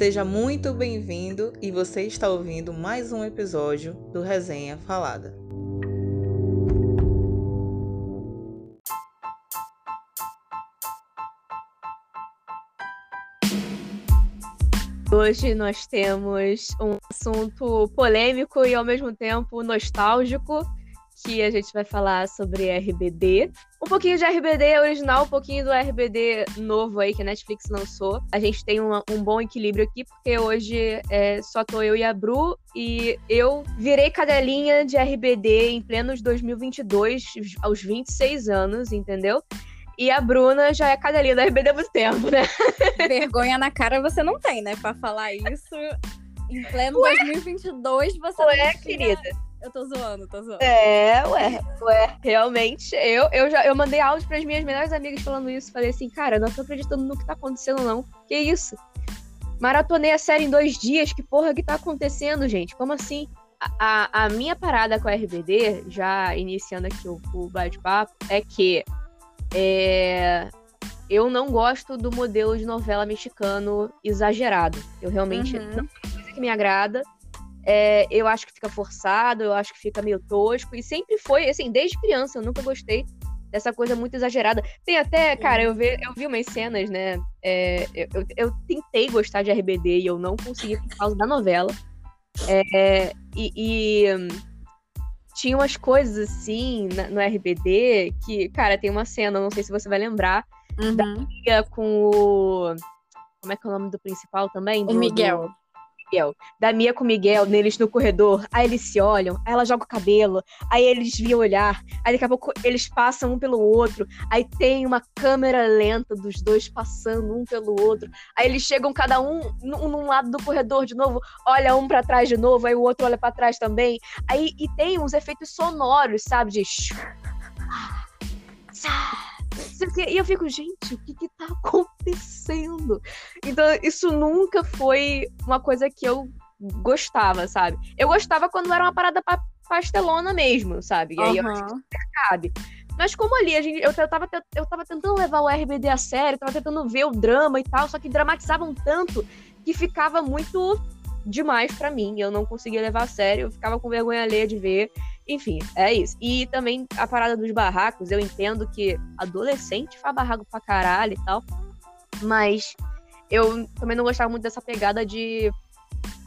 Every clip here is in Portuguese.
Seja muito bem-vindo e você está ouvindo mais um episódio do Resenha Falada. Hoje nós temos um assunto polêmico e ao mesmo tempo nostálgico, que a gente vai falar sobre RBD. Um pouquinho de RBD original, um pouquinho do RBD novo aí que a Netflix lançou. A gente tem um, um bom equilíbrio aqui, porque hoje é, só tô eu e a Bru, e eu virei cadelinha de RBD em plenos 2022, aos 26 anos, entendeu? E a Bruna já é cadelinha da RBD há muito tempo, né? Vergonha na cara você não tem, né? Pra falar isso. Em pleno ué? 2022, você ué, não tinha... querida. Eu tô zoando, tô zoando. É, ué, ué. Realmente, eu, eu já eu mandei áudio pras minhas melhores amigas falando isso. Falei assim, cara, eu não tô acreditando no que tá acontecendo, não. Que isso? Maratonei a série em dois dias. Que porra que tá acontecendo, gente? Como assim? A, a, a minha parada com a RBD, já iniciando aqui o, o bate-papo, é que é, eu não gosto do modelo de novela mexicano exagerado. Eu realmente uhum. não é coisa que me agrada. É, eu acho que fica forçado, eu acho que fica meio tosco. E sempre foi, assim, desde criança, eu nunca gostei dessa coisa muito exagerada. Tem até, cara, eu vi, eu vi umas cenas, né? É, eu, eu, tentei gostar de RBD e eu não consegui por causa da novela. É, e, e tinha umas coisas assim no RBD que, cara, tem uma cena, não sei se você vai lembrar, uhum. da com o. Como é que é o nome do principal também? Do, o Miguel. Do... Miguel. Da Mia com o Miguel, neles no corredor. Aí eles se olham, aí ela joga o cabelo, aí eles viam olhar, aí daqui a pouco eles passam um pelo outro, aí tem uma câmera lenta dos dois passando um pelo outro, aí eles chegam cada um num, num lado do corredor de novo, olha um para trás de novo, aí o outro olha para trás também. Aí e tem uns efeitos sonoros, sabe? De. E eu fico, gente, o que que tá acontecendo? Então, isso nunca foi uma coisa que eu gostava, sabe? Eu gostava quando era uma parada pastelona mesmo, sabe? E aí uhum. eu acho que cabe. Mas como ali, a gente, eu, eu, tava, eu tava tentando levar o RBD a sério, tava tentando ver o drama e tal, só que dramatizavam tanto que ficava muito demais para mim. Eu não conseguia levar a sério, eu ficava com vergonha alheia de ver. Enfim, é isso. E também a parada dos barracos, eu entendo que adolescente faz barraco pra caralho e tal. Mas eu também não gostava muito dessa pegada de.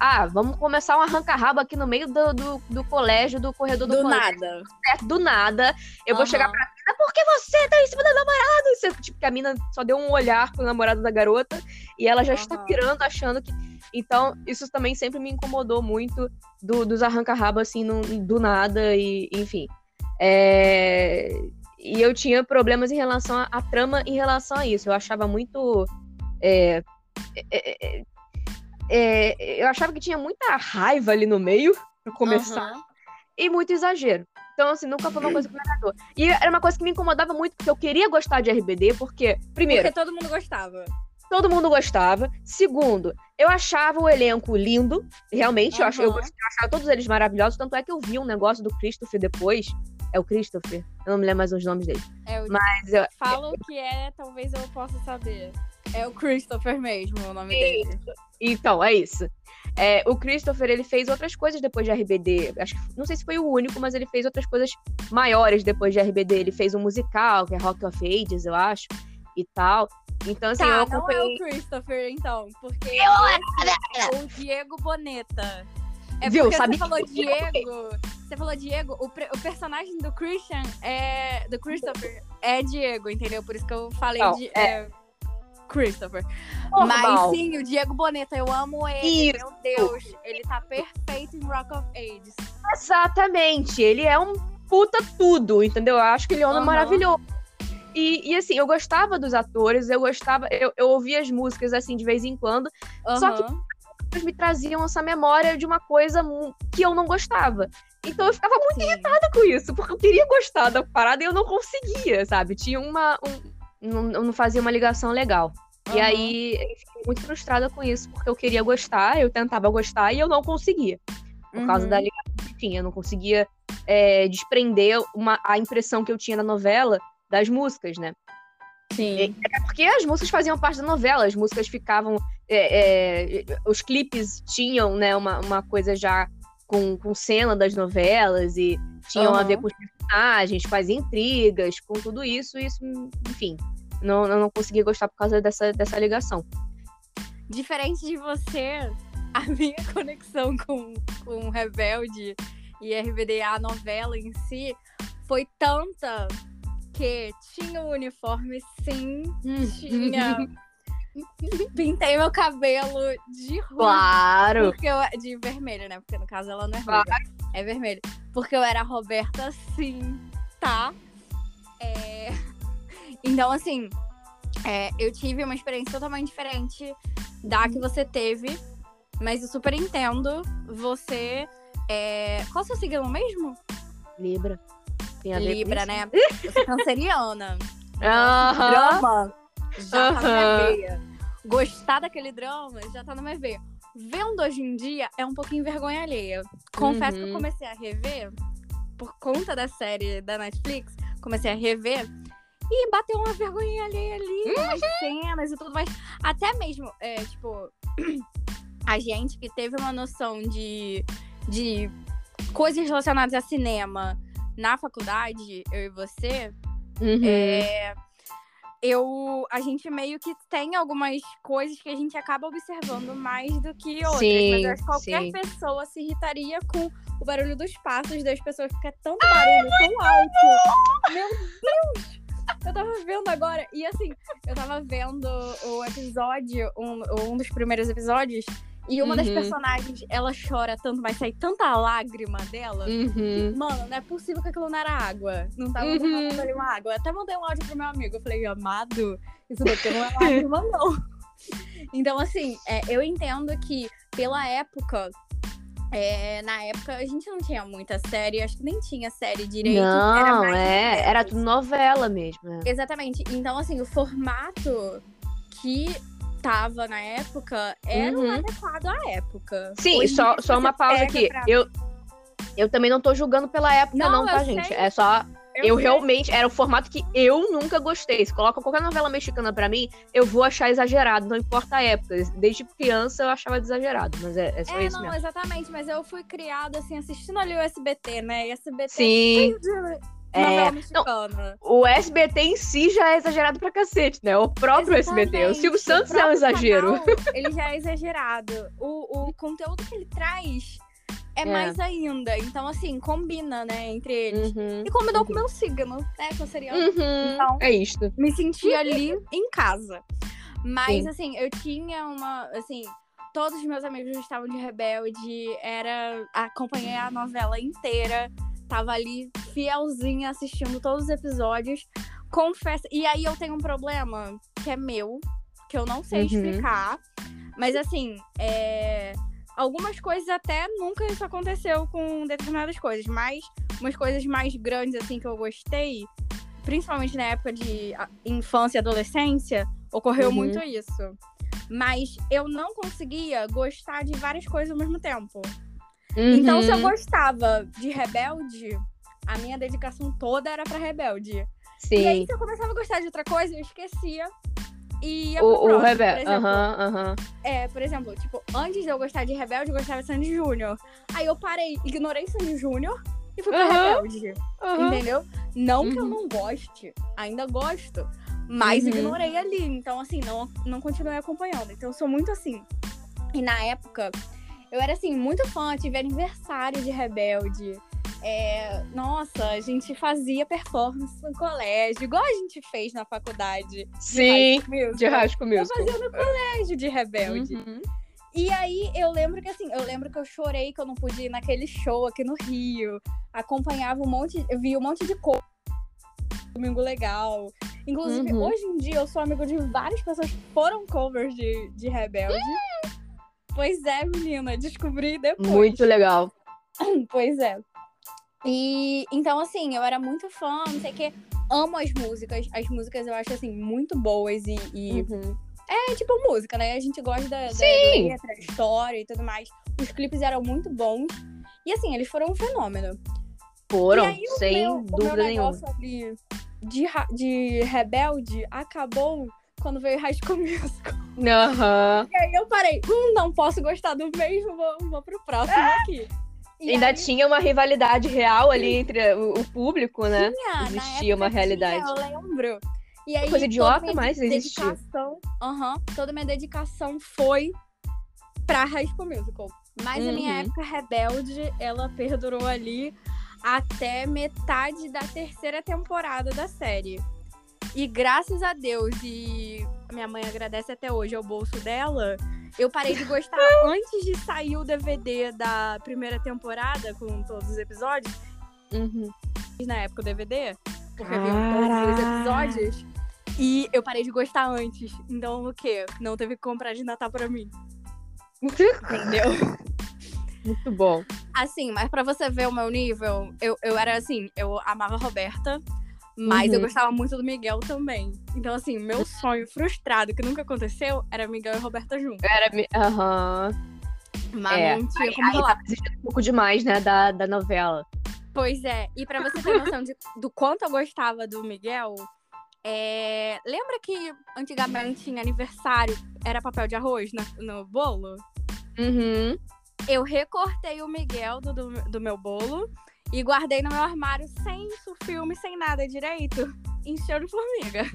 Ah, vamos começar um arranca-rabo aqui no meio do, do, do, colégio, do corredor do, do colégio. nada. Certo, do nada. Eu uhum. vou chegar pra mina, por que você tá em cima da namorada? Você, tipo, que a mina só deu um olhar pro namorado da garota e ela já uhum. está pirando, achando que então, isso também sempre me incomodou muito do, dos arranca-rabo, assim, no, do nada, e enfim. É... E eu tinha problemas em relação à trama em relação a isso. Eu achava muito. É... É, é, eu achava que tinha muita raiva ali no meio, pra começar, uhum. e muito exagero. Então, assim, nunca foi uma coisa que me agradou. E era uma coisa que me incomodava muito, porque eu queria gostar de RBD, porque, primeiro. Porque todo mundo gostava todo mundo gostava. Segundo, eu achava o elenco lindo, realmente, uhum. eu, achava, eu, achava todos eles maravilhosos, tanto é que eu vi um negócio do Christopher depois. É o Christopher? Eu não me lembro mais os nomes dele. É o... Mas eu... Falo que é, talvez eu possa saber. É o Christopher mesmo, o nome isso. dele. Então, é isso. É, o Christopher, ele fez outras coisas depois de RBD. Acho que, não sei se foi o único, mas ele fez outras coisas maiores depois de RBD. Ele fez um musical, que é Rock of Ages, eu acho, e tal. Então, assim, tá, eu acompanhei... não é o Christopher, então, porque eu... o Diego Boneta. É Viu? Sabe você falou Diego. Você falou Diego, o, o, personagem do Christian é. Do Christopher é Diego, entendeu? Por isso que eu falei não, de. É... É, Christopher. Mas sim, o Diego Boneta, eu amo ele. Isso. Meu Deus, ele tá perfeito em Rock of Ages. Exatamente. Ele é um puta tudo, entendeu? Eu acho que ele é um uhum. maravilhoso. E, e, assim, eu gostava dos atores, eu gostava, eu, eu ouvia as músicas assim de vez em quando, uhum. só que me traziam essa memória de uma coisa que eu não gostava. Então eu ficava muito Sim. irritada com isso, porque eu queria gostar da parada e eu não conseguia, sabe? Tinha uma. Um, não, não fazia uma ligação legal. Uhum. E aí eu fiquei muito frustrada com isso, porque eu queria gostar, eu tentava gostar e eu não conseguia. Por uhum. causa da uhum. ligação que tinha. Eu não conseguia é, desprender uma, a impressão que eu tinha na novela das músicas, né? Sim. É porque as músicas faziam parte da novela, as músicas ficavam é, é, os clipes tinham, né, uma, uma coisa já com, com cena das novelas e tinham uhum. a ver com os personagens, com as intrigas, com tudo isso, isso, enfim, não, eu não consegui gostar por causa dessa, dessa ligação. Diferente de você, a minha conexão com, com Rebelde e RBDA, a novela em si, foi tanta que tinha o um uniforme, sim, tinha. Pintei meu cabelo de ruim. Claro! Porque eu, de vermelho, né? Porque no caso ela não é ruiva. Claro. É vermelho. Porque eu era Roberta, sim, tá? É... Então, assim, é, eu tive uma experiência totalmente diferente da que você teve. Mas eu super entendo você. É... Qual é o seu signo mesmo? Libra. Libra, né? Eu sou canceriana. Aham. Drama já tá na minha veia. Gostar daquele drama já tá na minha veia. Vendo hoje em dia é um pouquinho vergonha alheia. Confesso uhum. que eu uhum. comecei a rever, por conta da série da Netflix, comecei a rever. E bateu uma vergonha alheia ali, uhum. umas cenas e tudo mais. Até mesmo, é, tipo, a gente que teve uma noção de, de coisas relacionadas a cinema na faculdade, eu e você, uhum. é, eu, a gente meio que tem algumas coisas que a gente acaba observando mais do que outras. Sim, mas qualquer sim. pessoa se irritaria com o barulho dos passos das pessoas, porque é tanto barulho, Ai, tão alto. Meu Deus! Eu tava vendo agora, e assim, eu tava vendo o episódio, um, um dos primeiros episódios, e uma uhum. das personagens, ela chora tanto, vai sair tanta lágrima dela. Uhum. mano, não é possível que aquilo não era água. Não tava uhum. ali uma água. Eu até mandei um áudio pro meu amigo. Eu falei, amado, isso daqui não é lágrima, não. então, assim, é, eu entendo que pela época. É, na época a gente não tinha muita série, acho que nem tinha série direito. Não, era é, era tudo novela mesmo. É. Exatamente. Então, assim, o formato que tava na época era uhum. adequado à época. Sim, Hoje só, só uma pausa aqui. Pra... Eu, eu também não tô julgando pela época, não, não tá, gente? É só. Eu, eu realmente. Era o formato que eu nunca gostei. Se coloca qualquer novela mexicana pra mim, eu vou achar exagerado, não importa a época. Desde criança eu achava exagerado, mas é, é só é, isso não, mesmo. exatamente, mas eu fui criada assim, assistindo ali o SBT, né? E SBT. Sim. É, não, o SBT em si já é exagerado pra cacete, né? O próprio Exatamente. SBT. O Silvio Santos o é um exagero. Canal, ele já é exagerado. O, o conteúdo que ele traz é, é, mais ainda. Então, assim, combina, né, entre eles. Uhum, e combinou uhum. com o meu signo, né? Que eu seria. Uhum, então, é isto. Me senti ali em casa. Mas, Sim. assim, eu tinha uma. Assim, todos os meus amigos estavam de rebelde. Era. Acompanhei a novela inteira tava ali fielzinha assistindo todos os episódios. Confesso. E aí eu tenho um problema que é meu, que eu não sei uhum. explicar. Mas assim, é... algumas coisas até nunca isso aconteceu com determinadas coisas, mas umas coisas mais grandes assim que eu gostei, principalmente na época de infância e adolescência, ocorreu uhum. muito isso. Mas eu não conseguia gostar de várias coisas ao mesmo tempo. Uhum. Então, se eu uhum. gostava de Rebelde, a minha dedicação toda era pra Rebelde. Sim. E aí, se eu começava a gostar de outra coisa, eu esquecia. E ia o, pro o Rebelde. Aham, aham. É, por exemplo, tipo, antes de eu gostar de Rebelde, eu gostava de Sandy Júnior. Aí eu parei, ignorei Sandy Júnior e fui pra uhum. Rebelde. Uhum. Entendeu? Não que eu uhum. não goste, ainda gosto. Mas uhum. ignorei ali. Então, assim, não, não continuei acompanhando. Então, eu sou muito assim. E na época, eu era, assim, muito fã, tive aniversário de Rebelde. É, nossa, a gente fazia performance no colégio, igual a gente fez na faculdade. Sim, de Rasco mesmo. Eu fazia no colégio de Rebelde. Uhum. E aí eu lembro que assim, eu lembro que eu chorei que eu não pude ir naquele show aqui no Rio. Acompanhava um monte, eu vi um monte de coisa. Domingo legal. Inclusive, uhum. hoje em dia eu sou amigo de várias pessoas que foram covers de, de Rebelde. Uhum. Pois é, menina, descobri depois. Muito legal. pois é. E então, assim, eu era muito fã, não sei o quê. Amo as músicas. As músicas eu acho, assim, muito boas e. e... Uhum. É tipo música, né? A gente gosta da, da, da letra, história e tudo mais. Os clipes eram muito bons. E assim, eles foram um fenômeno. Foram, aí, sem meu, dúvida nenhuma. de, de rebelde acabou quando veio High School Musical. Aham. E aí eu parei, hum, não posso gostar do mesmo, vou, vou pro próximo aqui. E Ainda aí, tinha uma rivalidade real ali entre o, o público, né? tinha, existia uma tinha, realidade. eu lembro. E aí, Coisa idiota, mas existia. dedicação, aham, toda minha dedicação foi pra High School Musical. Mas a minha Uhum. época rebelde, ela perdurou ali até metade da terceira temporada da série. E graças a Deus, e minha mãe agradece até hoje ao bolso dela, eu parei de gostar antes de sair o DVD da primeira temporada, com todos os episódios, Uhum. na época o DVD, porque vinham todos os episódios. E eu parei de gostar antes. Então o quê? Não teve que comprar de Natal pra mim. Entendeu? Muito bom. Assim, mas pra você ver o meu nível, eu, eu era assim, eu amava a Roberta, mas eu Uhum. gostava muito do Miguel também. Então, assim, meu sonho frustrado, que nunca aconteceu, era Miguel e Roberta juntos. Era. Aham. Mas É, não tinha como Aí rolar. tá um pouco demais, né, da, da novela. Pois é, e pra você ter noção de, do quanto eu gostava do Miguel, é, lembra que antigamente em aniversário era papel de arroz na- no bolo? Uhum. Eu recortei o Miguel do, do, do meu bolo e guardei no meu armário sem isso, filme, sem nada direito. Encheu de formiga.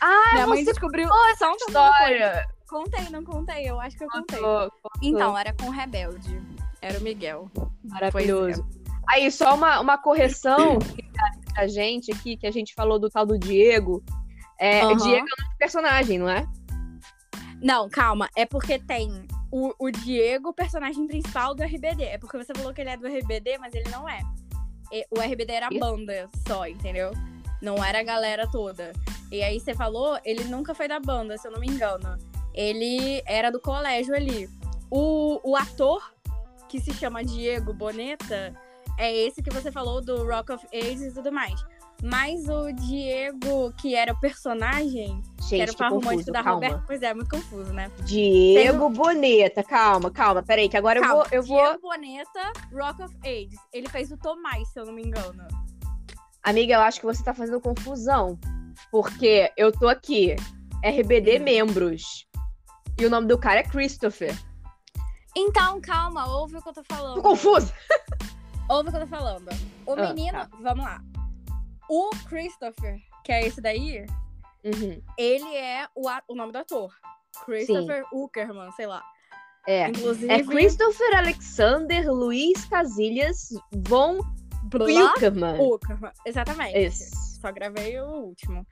Ah, Minha mãe descobriu contou só um essa história. Contei, não contei, eu acho que eu contei. Contou, contou. Então, era com o Rebelde. Era o Miguel. Maravilhoso. Aí, só uma, uma correção pra gente aqui, que a gente falou do tal do Diego. É, Aham. Diego é o nome do personagem, não é? Não, calma. É porque tem o, o Diego, personagem principal do RBD. É porque você falou que ele é do RBD, mas ele não é. O RBD era a banda só, entendeu? Não era a galera toda. E aí você falou, ele nunca foi da banda, se eu não me engano. Ele era do colégio ali. O, o ator, que se chama Diego Boneta, é esse que você falou do Rock of Ages e tudo mais. Mas o Diego, que era o personagem, que era Gente, o par romântico da calma. Roberta. Pois é, muito confuso, né? Diego Boneta, calma, calma, peraí, que agora eu Calma, vou, eu vou... Diego Boneta, Rock of Ages. Ele fez o Tomás, se eu não me engano. Amiga, eu acho que você tá fazendo confusão, porque eu tô aqui, RBD Hum. membros, e o nome do cara é Christopher. Então, calma, ouve o que eu tô falando. Tô confusa! Ouve o que eu tô falando. O Ah, menino, tá. vamos lá. O Christopher, que é esse daí, Uhum, ele é o, o nome do ator. Christopher Uckerman, sei lá. é. Inclusive, É Christopher Alexander Luiz Casillas von Blá Wilkerman. Uckerman. Exatamente. Isso. Só gravei o último.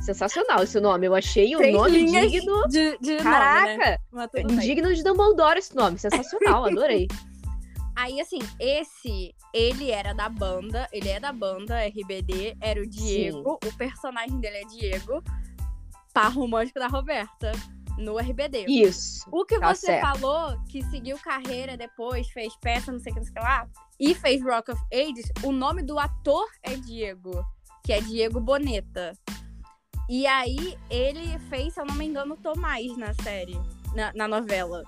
Sensacional esse nome. Eu achei um Três nome digno. De, de nome, né? Caraca! Tudo bem. digno de Dumbledore esse nome. Sensacional, adorei. Aí, assim, esse, ele era da banda, ele é da banda RBD, era o Diego, o personagem dele é Diego, par romântico da Roberta, no RBD. Isso. O que tá você certo. falou, que seguiu carreira depois, fez peça, não sei o que, não sei o que lá, e fez Rock of Ages, o nome do ator é Diego, que é Diego Boneta. E aí, ele fez, se eu não me engano, Tomás na série, na, na novela.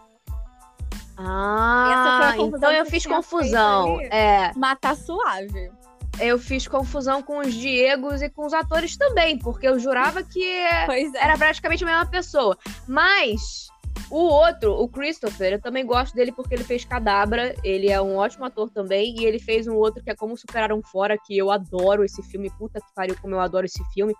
Ah, então eu fiz confusão. É, tá suave. eu fiz confusão com os Diegos e com os atores também, porque eu jurava que Pois é. era praticamente a mesma pessoa. Mas o outro, o Christopher, eu também gosto dele porque ele fez Cadabra, ele é um ótimo ator também, e ele fez um outro que é Como Superar um Fora, que eu adoro esse filme, puta que pariu como eu adoro esse filme.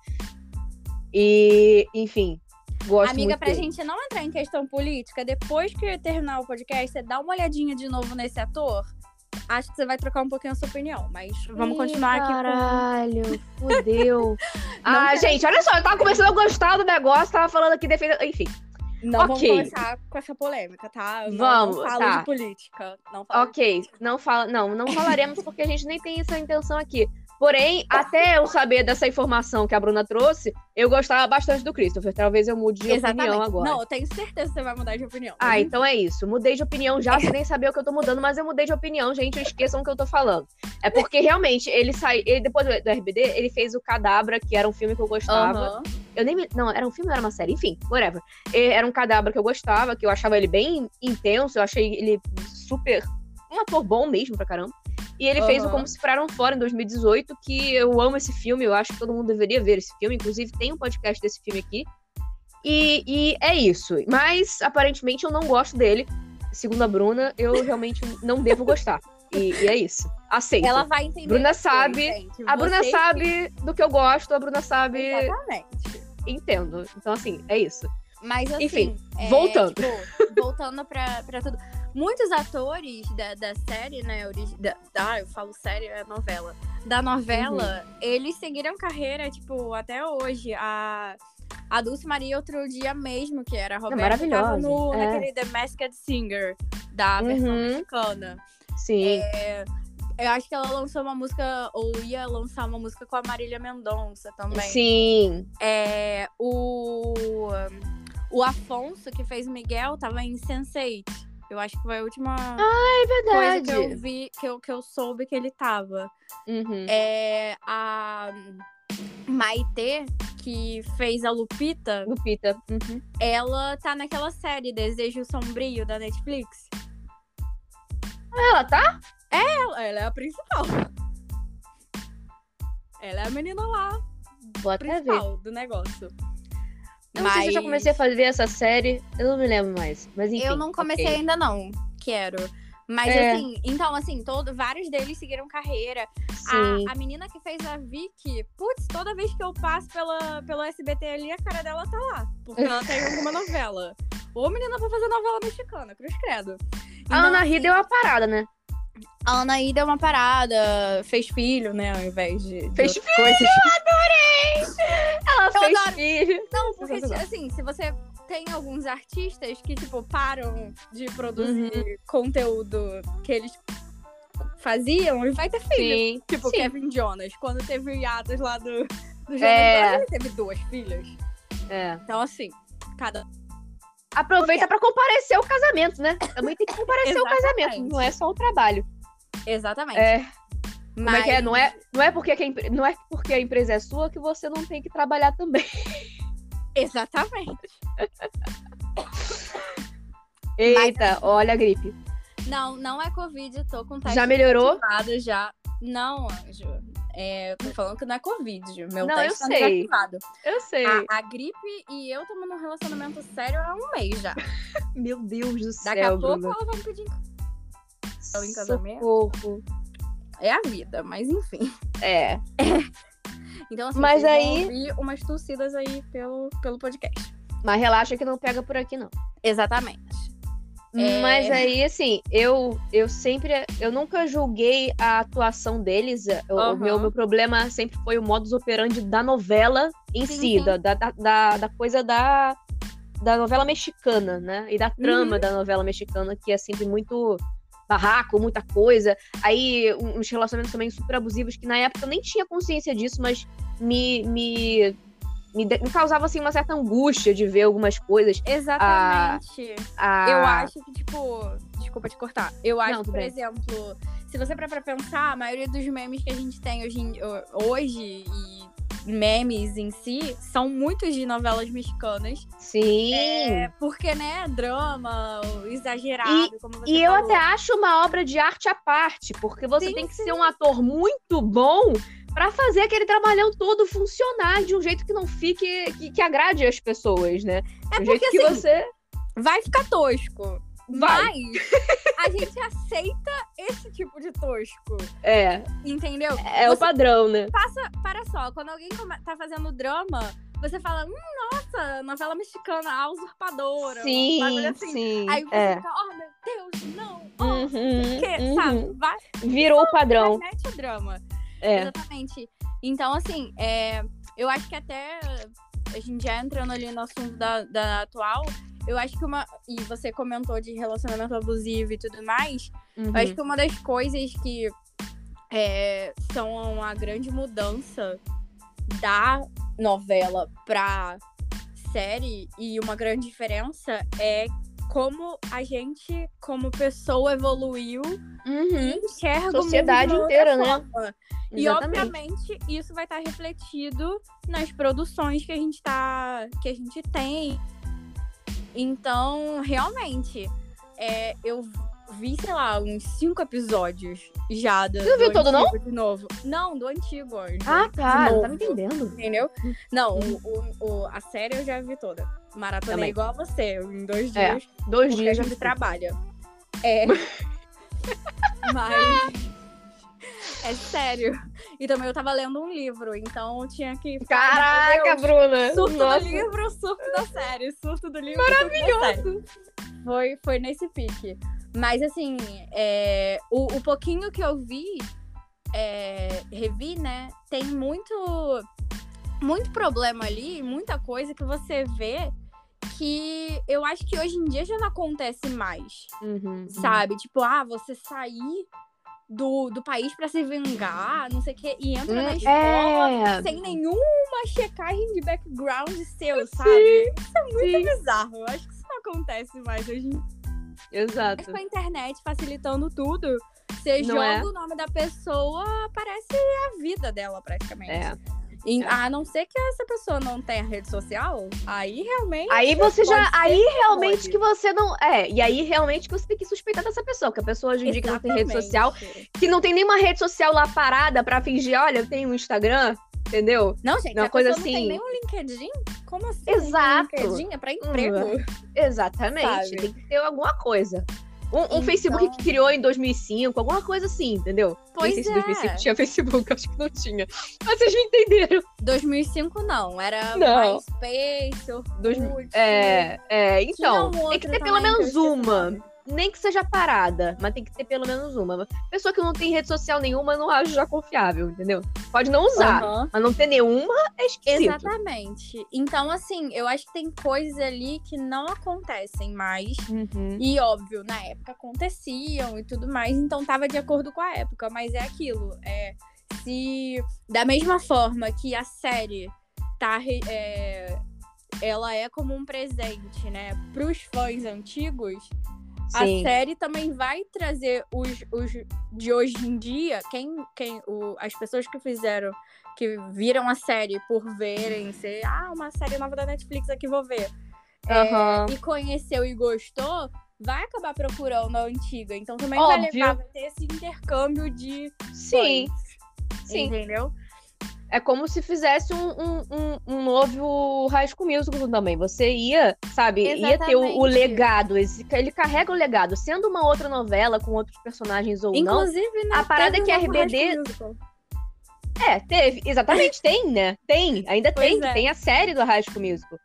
E, enfim, gosto Amiga, pra dele. gente não entrar em questão política, depois que terminar o podcast, você dá uma olhadinha de novo nesse ator. Acho que você vai trocar um pouquinho a sua opinião, mas vamos Ih, continuar aqui com. Caralho, fodeu. Não ah, gente, olha só, eu tava começando a gostar do negócio, tava falando aqui defendendo. Enfim, Não Ok. vamos começar com essa polêmica, tá? Eu não- Vamos, não, falo tá. de política. Não falo ok, não fala, não, não falaremos porque a gente nem tem essa intenção aqui. Porém, até eu saber dessa informação que a Bruna trouxe, eu gostava bastante do Christopher. Talvez eu mude de Exatamente. opinião agora. Não, eu tenho certeza que você vai mudar de opinião. Ah, então é isso. Mudei de opinião já, sem nem saber o que eu tô mudando, mas eu mudei de opinião, gente. Esqueçam o que eu tô falando. É porque realmente ele saiu. Ele, depois do, RBD, ele fez o Cadabra, que era um filme que eu gostava. Aham. Eu nem me... Não, era um filme ou era uma série? Enfim, whatever. Era um Cadabra que eu gostava, que eu achava ele bem intenso, eu achei ele super. Um ator bom mesmo pra caramba. E ele fez o. Como Se Furaram Fora em 2018, que eu amo esse filme, eu acho que todo mundo deveria ver esse filme. Inclusive, tem um podcast desse filme aqui. E, e é isso. Mas, aparentemente, eu não gosto dele. Segundo a Bruna, eu realmente não devo gostar. E, e, é isso. Aceito. Ela vai entender. Bruna sabe. Gente. A Bruna Você sabe que... do que eu gosto, a Bruna sabe. Exatamente. Entendo. Então, assim, é isso. Mas assim. Enfim, é, voltando. Tipo, voltando pra, pra tudo. Muitos atores da, da série, né? Da, ah, eu falo série, é novela. Da novela, uhum. eles seguiram carreira, tipo, até hoje. A. A Dulce Maria, outro dia mesmo, que era a Roberta, maravilhosa. no, é. naquele The Masked Singer, da versão uhum. mexicana. Sim. É, eu acho que ela lançou uma música, ou ia lançar uma música com a Marília Mendonça também. Sim. É, o, o Afonso, que fez Miguel, tava em Sense8. Eu acho que foi a última ah, é verdade. coisa que eu vi, que eu, que eu soube que ele tava. Uhum. É, a Maite, que fez a Lupita. Lupita. Uhum. Ela tá naquela série Desejo Sombrio da Netflix. Ela tá? É ela, ela é a principal. Ela é a menina lá. Até ver. do negócio. Não sei se eu já comecei a fazer essa série, eu não me lembro mais. Mas enfim. Eu não comecei okay. ainda, não. Quero. Mas é. assim, então, assim, todo, vários deles seguiram carreira. A, a, menina que fez a Vicky, putz, toda vez que eu passo pela, pelo SBT ali, a cara dela tá lá. Porque ela tem alguma novela. Ou menina pra fazer novela mexicana, cruz credo. Então, a Ana assim, deu uma parada, né? A Anaí deu uma parada, fez filho, né? Ao invés de. Fez de filho! Coisas... Eu adorei! Ela eu fez adoro. filho. Não, porque assim, se você tem alguns artistas que, tipo, param de produzir uhum. conteúdo que eles faziam e vai ter filho. Sim. Tipo, Sim. Kevin Jonas, quando teve hiatos lá do, do Jonas é. ele teve duas filhas. É. Então, assim, cada aproveita para comparecer o casamento, né? Também tem que comparecer o casamento, não é só o trabalho. Exatamente. É. Como Mas... é que é? Não é, não, é porque a, não é porque a empresa é sua que você não tem que trabalhar também. Exatamente. Eita, Mas... olha a gripe. Não, não é Covid, tô com teste Já melhorou? já. Não, Anjo. É, eu tô falando que não é Covid. Meu não, teste eu tá sei. negativado. Eu sei. A, a, gripe e eu estamos num relacionamento sério há um mês já. Meu Deus do céu. Daqui a pouco Bruna. ela vai me pedir em casamento. Socorro. É a vida, mas enfim. É. é. Então, assim, mas aí. ouvir umas tossidas aí pelo, pelo podcast. Mas relaxa que não pega por aqui, não. Exatamente. É... Mas aí, assim, eu, eu sempre. Eu nunca julguei a atuação deles. O, uhum. meu, meu problema sempre foi o modus operandi da novela em sim, si, sim. Da, da, da, da, coisa da, da novela mexicana, né? E da trama uhum. da novela mexicana, que é sempre muito barraco, muita coisa. Aí, uns relacionamentos também super abusivos, que na época eu nem tinha consciência disso, mas me, me me, me, causava assim uma certa angústia de ver algumas coisas. Exatamente. A... Eu acho que, tipo, desculpa te cortar. Eu acho Não, que, por bem. exemplo, se você parar pra pensar, a maioria dos memes que a gente tem hoje, hoje e memes em si são muitos de novelas mexicanas. Sim. É, porque, né, drama, exagerado, e, como você E falou. eu até acho uma obra de arte à parte, porque você sim, tem que sim. ser um ator muito bom para fazer aquele trabalhão todo funcionar de um jeito que não fique que, que agrade as pessoas, né? É um porque jeito que assim, você vai ficar tosco. Vai. Mas a gente aceita esse tipo de tosco. É. Entendeu? É você o padrão, né? Passa, para só, quando alguém tá fazendo drama, você fala, hum, nossa, novela mexicana, a usurpadora. Sim, assim. sim. Aí você é. fica, oh meu Deus, não. Oh, uhum, que, uhum. sabe? Vai, Virou o padrão. Mete o drama. É. Exatamente. Então, assim, é, eu acho que até a gente já entrando ali no assunto da, da atual, eu acho que uma. E você comentou de relacionamento abusivo e tudo mais. Uhum. Eu acho que uma das coisas que é, são a grande mudança da novela pra série e uma grande diferença é como a gente, como pessoa, evoluiu uhum. e enxerga Sociedade o mundo inteira, né? E obviamente isso vai estar refletido nas produções que a gente tá, que a gente tem. Então, realmente, é, eu vi, sei lá, uns cinco episódios já. Do, Você não viu todo, não? De novo. Não, do antigo. Ah, tá. Não tá me entendendo. Entendeu? Não, o, o, o, a série eu já vi toda. Maratona é igual a você, em dois é, dias. Dois dias a gente trabalha. É. Mas. É sério. E também eu tava lendo um livro, então tinha que. Caraca, Bruna! Surto Nossa. do livro, surto da série. Surto do livro. Maravilhoso! Foi, foi nesse pique. Mas assim, é, o, o pouquinho que eu vi, é, revi, né? Tem muito, muito problema ali, muita coisa que você vê que eu acho que hoje em dia já não acontece mais. Uhum, sabe? Uhum. Tipo, ah, você sair do, do país para se vingar, não sei o que, e entra hum, na escola é. sem nenhuma checagem de background seu, sabe? Sim, isso é muito sim. bizarro. Eu acho que isso não acontece mais hoje em dia. Exato. Com a internet facilitando tudo, você não joga é? o nome da pessoa, aparece a vida dela praticamente. É. E, a não ser que essa pessoa não tenha rede social, aí realmente. Aí você já. Aí realmente pode. que você não. É, e aí realmente que você tem que suspeitar dessa pessoa, porque a pessoa hoje em dia que não tem rede social, que não tem nenhuma rede social lá parada pra fingir, olha, eu tenho um Instagram, entendeu? Não, gente, Uma coisa assim. Não tem nem um LinkedIn? Como assim? Exato. LinkedIn é pra emprego. Uhum. Exatamente. Sabe? Tem que ter alguma coisa. Um, um então... Facebook que criou em 2005, alguma coisa assim, entendeu? Pois não sei é. se 2005 tinha Facebook, acho que não tinha. Mas vocês me entenderam. 2005 não, era não. MySpace, Orkut. É, é, então, um tem que ter pelo menos uma nem que seja parada, mas tem que ter pelo menos uma. Pessoa que não tem rede social nenhuma, não acho já confiável, entendeu? Pode não usar, uhum. mas não ter nenhuma é esquisito. Exatamente. Então, assim, eu acho que tem coisas ali que não acontecem mais. Uhum. E, óbvio, na época aconteciam e tudo mais, então tava de acordo com a época. Mas é aquilo, é... Se, da mesma forma que a série tá... É, ela é como um presente, né, pros fãs antigos Sim. A série também vai trazer os, os de hoje em dia, quem, quem o, as pessoas que fizeram, que viram a série por verem, ser, ah, uma série nova da Netflix aqui, vou ver. Uhum. É, e conheceu e gostou, vai acabar procurando a antiga. Então também Óbvio. vai levar, vai ter esse intercâmbio de. Sim. Sim. Entendeu? É como se fizesse um, um, um, um novo High School Musical também. Você ia, sabe, Exatamente. ia ter o, o, legado. Ele carrega o legado. Sendo uma outra novela com outros personagens ou Inclusive, não. Inclusive, a parada é que a RBD. É, teve. Exatamente, tem, né? Tem, ainda pois tem. É. Tem a série do High School Musical.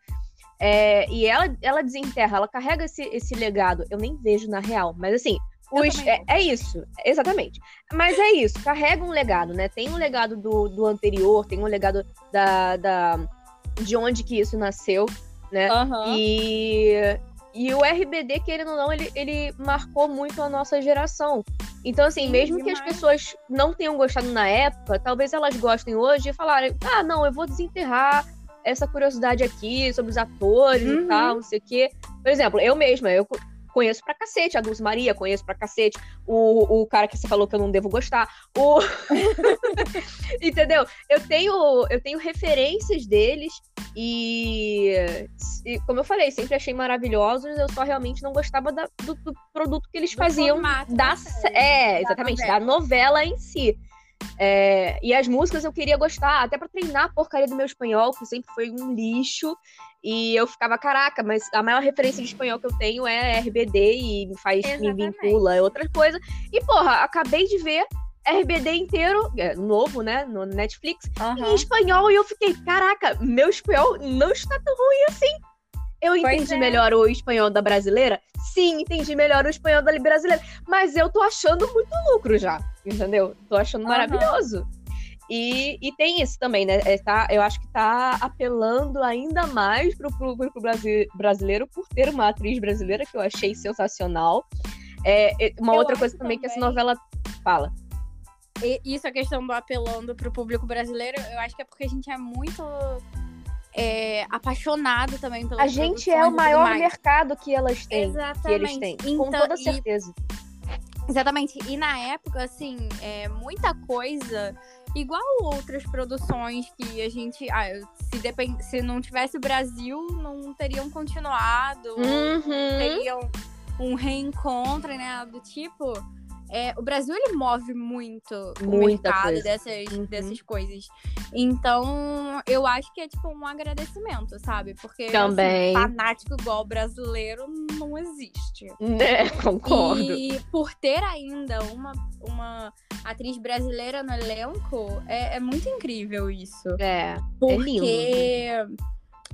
É, e ela, ela desenterra, ela carrega esse, esse legado. Eu nem vejo na real, mas assim, os, é, é, isso, exatamente. Mas é isso, carrega um legado, né? Tem um legado do, do anterior, tem um legado da, da, de onde que isso nasceu, né? Uhum. E, e o RBD, querendo ou não, ele, ele marcou muito a nossa geração. Então, assim, Sim, mesmo demais. que as pessoas não tenham gostado na época, talvez elas gostem hoje e falarem: ah, não, eu vou desenterrar essa curiosidade aqui sobre os atores uhum. e tal, não sei o quê. Por exemplo, eu mesma, eu conheço pra cacete a Dulce Maria, conheço pra cacete o, o cara que você falou que eu não devo gostar. O... Entendeu? Eu tenho, eu tenho referências deles e, e, como eu falei, sempre achei maravilhosos, eu só realmente não gostava da, do, do, produto que eles do faziam da, é, exatamente, da novela em si. É, e as músicas eu queria gostar, até para treinar a porcaria do meu espanhol, que sempre foi um lixo. E eu ficava, caraca, mas a maior referência de espanhol que eu tenho é RBD e me faz, Exatamente. me vincula, é outra coisa. E, porra, acabei de ver RBD inteiro, é, novo, né, no Netflix, uhum. em espanhol, e eu fiquei, caraca, meu espanhol não está tão ruim assim. Eu entendi é. melhor o espanhol da brasileira? Sim, entendi melhor o espanhol da brasileira. Mas eu tô achando muito lucro já, entendeu? Tô achando uhum. maravilhoso. E, e tem isso também, né? É, tá, eu acho que tá apelando ainda mais pro público brasileiro por ter uma atriz brasileira que eu achei sensacional. É, uma eu outra coisa também, também que essa novela fala. E isso, a questão do apelando pro público brasileiro, eu acho que é porque a gente é muito é, apaixonado também pela A gente é o maior mercado que elas têm. Exatamente. Têm, então, com toda certeza. E, exatamente. E na época, assim, é, muita coisa igual outras produções que a gente. Ah, se, depend... se não tivesse o Brasil, não teriam continuado. Uhum. Teriam um reencontro, né? Do tipo. É, o Brasil ele move muito Muita o mercado coisa. dessas, Uhum. dessas coisas. Então, eu acho que é tipo um agradecimento, sabe? Porque Também. assim, fanático igual brasileiro não existe. Né? Concordo. E por ter ainda uma, uma atriz brasileira no elenco, é, é muito incrível isso. É. Porque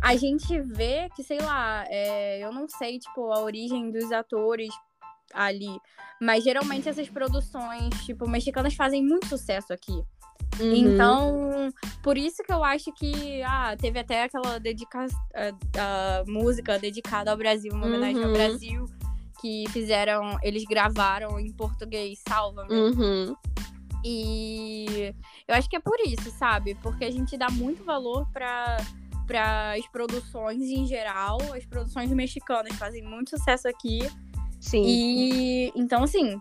a gente vê que, sei lá, é, eu não sei, tipo, a origem dos atores ali. Mas geralmente essas produções, tipo, mexicanas fazem muito sucesso aqui. Uhum. Então, por isso que eu acho que ah, teve até aquela dedica a, a música dedicada ao Brasil, uma homenagem ao Uhum. Brasil, que fizeram, eles gravaram em português, salva-me. Uhum. E eu acho que é por isso, sabe? Porque a gente dá muito valor para para as produções em geral, as produções mexicanas fazem muito sucesso aqui. Sim. E então, assim,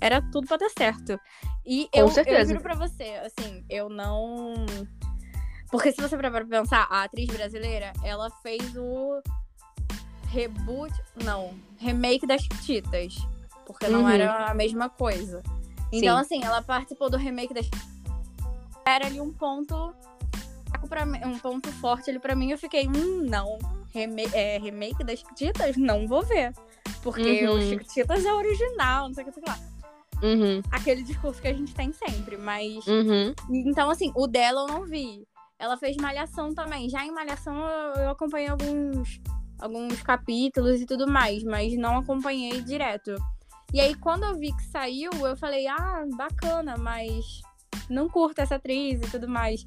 era tudo pra dar certo. E Com eu, eu certeza. juro pra você, assim, eu não. Porque se você parar pra pensar, a atriz brasileira, ela fez o reboot. Não, remake das Titas. Porque não Uhum. era a mesma coisa. Então, Sim. assim, ela participou do remake das Era ali um ponto. pra Um ponto forte ali pra mim. Eu fiquei, hum, não. Reme é, remake das Titas? Não vou ver. Porque Uhum. o Chiquititas é original, não sei o que, sei lá. Uhum. Aquele discurso que a gente tem sempre, mas. Uhum. Então, assim, o dela eu não vi. Ela fez Malhação também. Já em Malhação eu, eu acompanhei alguns, alguns capítulos e tudo mais, mas não acompanhei direto. E aí, quando eu vi que saiu, eu falei, ah, bacana, mas não curto essa atriz e tudo mais.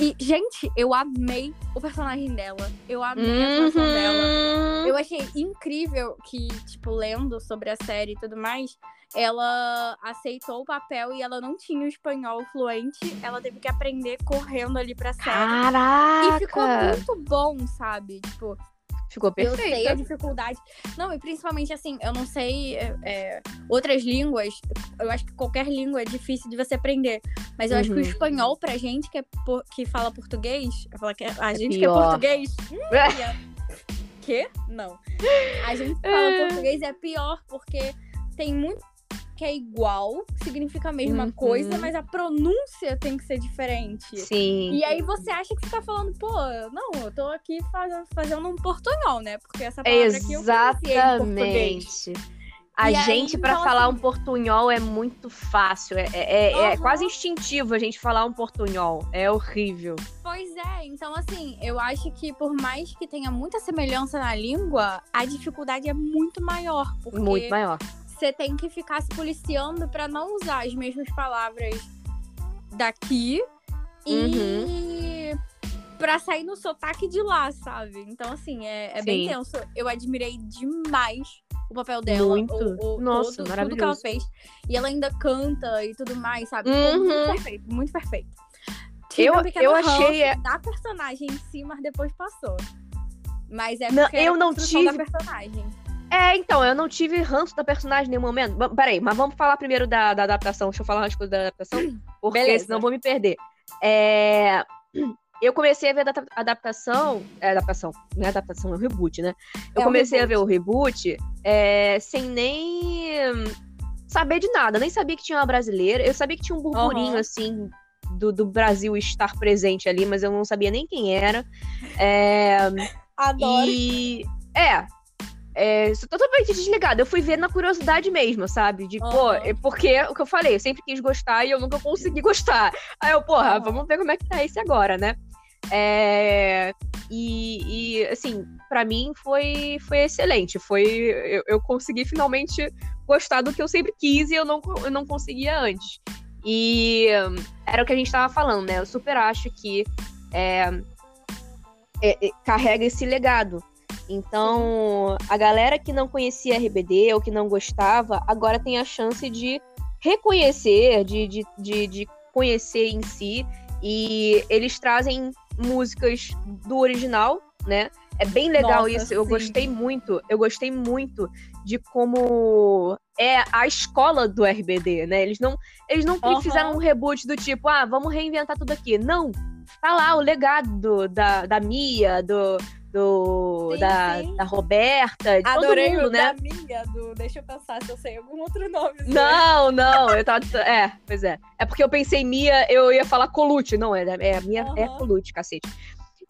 E, gente, eu amei o personagem dela. Eu amei a atuação dela. Uhum. Eu achei incrível que, tipo, lendo sobre a série e tudo mais, ela aceitou o papel e ela não tinha o espanhol fluente. Ela teve que aprender correndo ali pra série. Caraca! E ficou muito bom, sabe? Tipo, Ficou eu sei a perfeito. dificuldade. Não, e principalmente assim, eu não sei é, é, outras línguas. Eu acho que qualquer língua é difícil de você aprender. Mas eu acho que o Uhum. espanhol, pra gente que, é por- que fala português, que é- a gente que é pior. português. Quê? Não. A gente que fala português é pior, porque tem muito que é igual, significa a mesma Uhum. coisa, mas a pronúncia tem que ser diferente. Sim. E aí você acha que você tá falando, pô, não, eu tô aqui fazendo, fazendo um portunhol, né? Porque essa palavra aqui eu. Exatamente. A E gente, pra então, falar assim- um portunhol, é muito fácil. É, é- é Aham. quase instintivo a gente falar um portunhol. É horrível. Pois é, então assim, eu acho que por mais que tenha muita semelhança na língua, a dificuldade é muito maior. Porque Muito maior. Você tem que ficar se policiando pra não usar as mesmas palavras daqui e pra sair no sotaque de lá, sabe? Então, assim, é, é bem tenso. Eu admirei demais o papel dela. Muito. O, o, Nossa, todo- tudo que ela maravilhoso. fez. E ela ainda canta e tudo mais, sabe? Uhum. muito perfeito, muito perfeito. Tive Eu- um eu achei- ranço da personagem em si, mas depois passou. Mas é Não, porque eu era a não tive- da personagem. É, então, eu não tive ranço da personagem em nenhum momento. Ba- Peraí, mas vamos falar primeiro da, da adaptação. Deixa eu falar umas coisas da adaptação, porque Beleza. senão eu vou me perder. É, Eu comecei a ver a adap- adaptação. É adaptação, não é adaptação, é um reboot, né? Eu É comecei a ver o reboot é, sem nem saber de nada. Nem sabia que tinha uma brasileira. Eu sabia que tinha um burburinho, Aham. assim, do, do Brasil estar presente ali, mas eu não sabia nem quem era. É, Adoro. e. É. É, totalmente desligada. Eu fui ver na curiosidade mesmo, sabe? De, pô, Aham. é porque o que eu falei, eu sempre quis gostar e eu nunca consegui gostar. Aí eu, porra, Aham. vamos ver como é que tá esse agora, né? É, e, e, assim, pra mim foi, foi excelente. Foi, eu, eu consegui finalmente gostar do que eu sempre quis e eu não, eu não conseguia antes. E era o que a gente tava falando, né? Eu super acho que é, é, é, carrega esse legado. Então, a galera que não conhecia RBD ou que não gostava, agora tem a chance de reconhecer, de, de, de, de conhecer em si. E eles trazem músicas do original, né? É bem legal Nossa, isso. Eu sim. gostei muito. Eu gostei muito de como é a escola do RBD, né? Eles não, eles não Aham. fizeram um reboot do tipo, ah, vamos reinventar tudo aqui. Não. Tá lá o legado do- da, da Mia, do, do sim, da, sim. da Roberta, de Adorei todo mundo, né? da minha, do... deixa eu pensar se eu sei algum outro nome. Não, não, eu tava. É, pois é. É porque eu pensei Mia, eu ia falar Colute. Não, é, é a minha uhum. é Colute, cacete.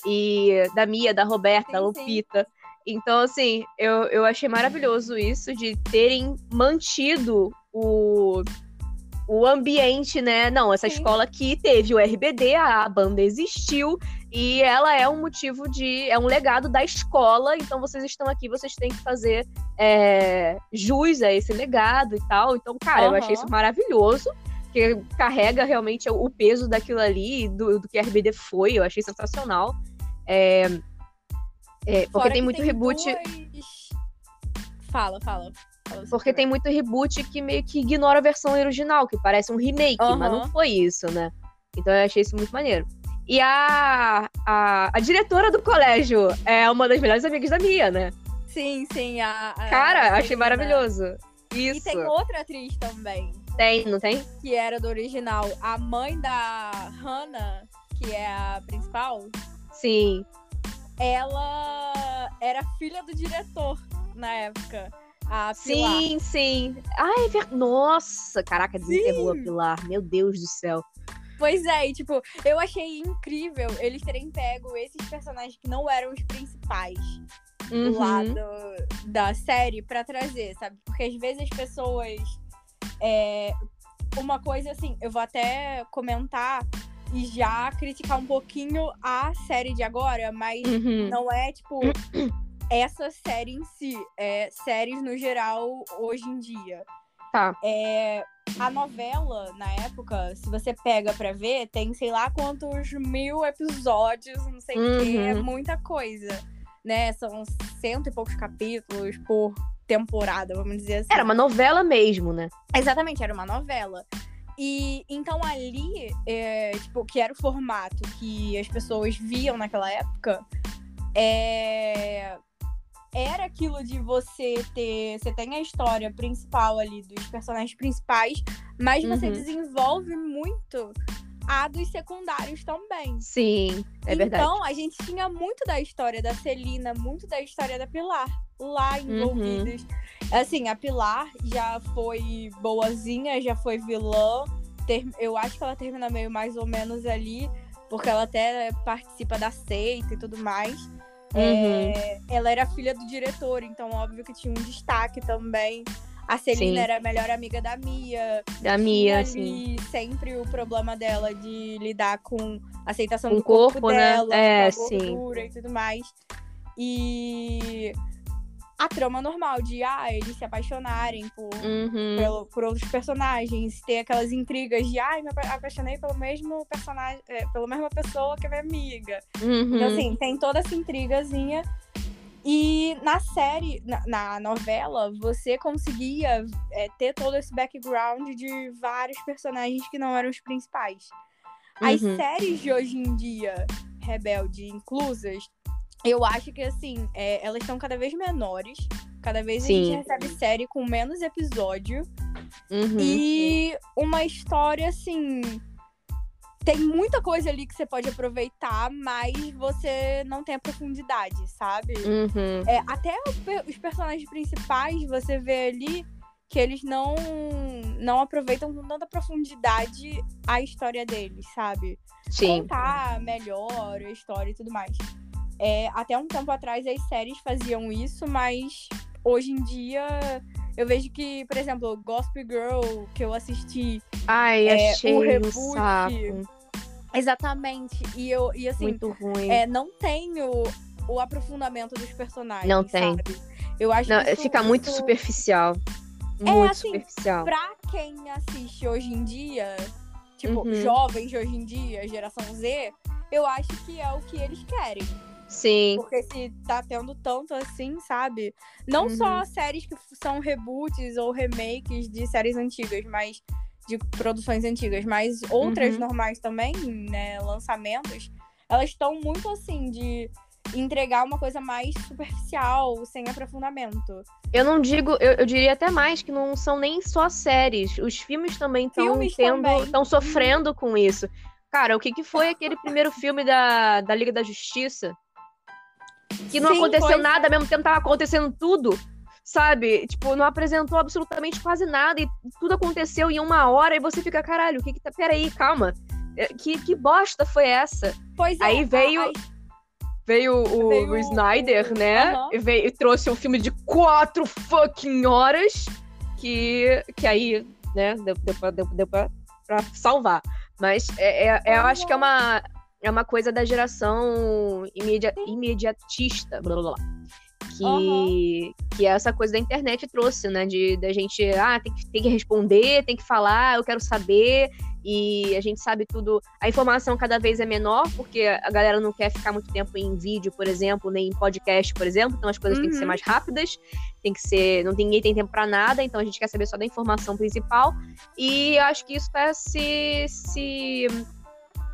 E da Mia, da Roberta, da Lupita. Então, assim, eu, eu achei maravilhoso isso de terem mantido o, o ambiente, né? Não, essa Sim. escola aqui teve o RBD, a banda existiu e ela é um motivo de. é um legado da escola, então vocês estão aqui, vocês têm que fazer é, jus a esse legado e tal. Então, cara, uhum. eu achei isso maravilhoso. Que carrega realmente o peso daquilo ali, do, do que a RBD foi, eu achei sensacional. É, é, porque tem muito tem reboot. Duas... Fala, fala. Porque tem muito reboot que meio que ignora a versão original, que parece um remake, uhum. mas não foi isso, né? Então eu achei isso muito maneiro. E a, a, a diretora do colégio é uma das melhores amigas da Mia, né? Sim, sim. A, a Cara, a achei maravilhoso. Isso. E tem outra atriz também. Tem, não tem? Que era do original. A mãe da Hannah, que é a principal. Sim. Ela era filha do diretor na época. A sim, sim. Ai, ver... nossa, caraca, desenterrou a Pilar. Meu Deus do céu. Pois é, e, tipo, eu achei incrível eles terem pego esses personagens que não eram os principais uhum. lá do, da série para trazer, sabe? Porque às vezes as pessoas. É, uma coisa assim, eu vou até comentar e já criticar um pouquinho a série de agora, mas uhum. não é tipo essa série em si, é séries no geral hoje em dia. Tá. É, a novela, na época, se você pega pra ver, tem sei lá quantos mil episódios, não sei o uhum. que, é muita coisa. Né? São cento e poucos capítulos por temporada, vamos dizer assim. Era uma novela mesmo, né? Exatamente, era uma novela. E então ali, é, tipo, que era o formato que as pessoas viam naquela época, é, era aquilo de você ter. Você tem a história principal ali dos personagens principais, mas uhum. você desenvolve muito a dos secundários também. Sim, é verdade. Então, a gente tinha muito da história da Celina, muito da história da Pilar lá envolvidos. Uhum. Assim, a Pilar já foi boazinha, já foi vilã. Eu acho que ela termina meio mais ou menos ali, porque ela até participa da seita e tudo mais. Uhum. É, ela era filha do diretor, então óbvio que tinha um destaque também. A Celina sim. era a melhor amiga da Mia. Da Mia, sim. sempre o problema dela de lidar com a aceitação do corpo, corpo né? dela, é, com a gordura sim. e tudo mais. E a trama normal de ah, eles se apaixonarem por, uhum. pelo, por outros personagens, ter aquelas intrigas de ah, me apaixonei pelo mesmo personagem, é, pela mesma pessoa que é minha amiga. Uhum. Então, assim, tem toda essa intrigazinha. E na série, na, na novela, você conseguia é, ter todo esse background de vários personagens que não eram os principais. As uhum. séries de hoje em dia, Rebelde inclusas, eu acho que, assim, é, elas estão cada vez menores. Cada vez Sim. a gente recebe série com menos episódio. Uhum. E uma história, assim. Tem muita coisa ali que você pode aproveitar, mas você não tem a profundidade, sabe? Uhum. É, até os personagens principais, você vê ali que eles não, não aproveitam com tanta profundidade a história deles, sabe? Sim. Contar melhor a história e tudo mais. É, até um tempo atrás as séries faziam isso, mas hoje em dia eu vejo que, por exemplo, Gospel Girl, que eu assisti. Ai, é, achei o reboot. Um saco. Exatamente. E eu e assim, Muito ruim. É, não tem o, aprofundamento dos personagens. Não tem. Sabe? Eu acho não, fica muito superficial. É, muito assim, superficial. Pra quem assiste hoje em dia, tipo, uhum. jovens de hoje em dia, geração Z, eu acho que é o que eles querem. Sim. Porque se tá tendo tanto assim, sabe? Não uhum. só séries que são reboots ou remakes de séries antigas, mas de produções antigas, mas outras uhum. normais também, né, lançamentos, elas estão muito assim de entregar uma coisa mais superficial, sem aprofundamento. Eu não digo, eu, eu diria até mais que não são nem só séries, os filmes também estão sofrendo com isso. Cara, o que, que foi aquele primeiro filme da, da Liga da Justiça? Que não Sim, aconteceu nada, ao mesmo tempo tava acontecendo tudo sabe? Tipo, não apresentou absolutamente quase nada e tudo aconteceu em uma hora e você fica, caralho, o que que tá. Peraí, calma. É, que, que bosta foi essa? Pois é. Aí veio. Ai. Veio o, veio o Snyder, o... né? Uhum. E, veio, e trouxe um filme de quatro fucking horas. Que, que aí, né, deu, deu, pra, deu, deu pra, pra salvar. Mas é, é, é eu acho que é uma, é uma coisa da geração imedi imediatista. Blá, blá, blá que, uhum. que essa coisa da internet trouxe, né? De da gente, ah, tem que, tem que responder, tem que falar, eu quero saber, e a gente sabe tudo. A informação cada vez é menor, porque a galera não quer ficar muito tempo em vídeo, por exemplo, nem em podcast, por exemplo, então as coisas uhum. têm que ser uhum. mais rápidas, tem que ser. Não tem, ninguém tem tempo para nada, então a gente quer saber só da informação principal. E eu acho que isso está se. se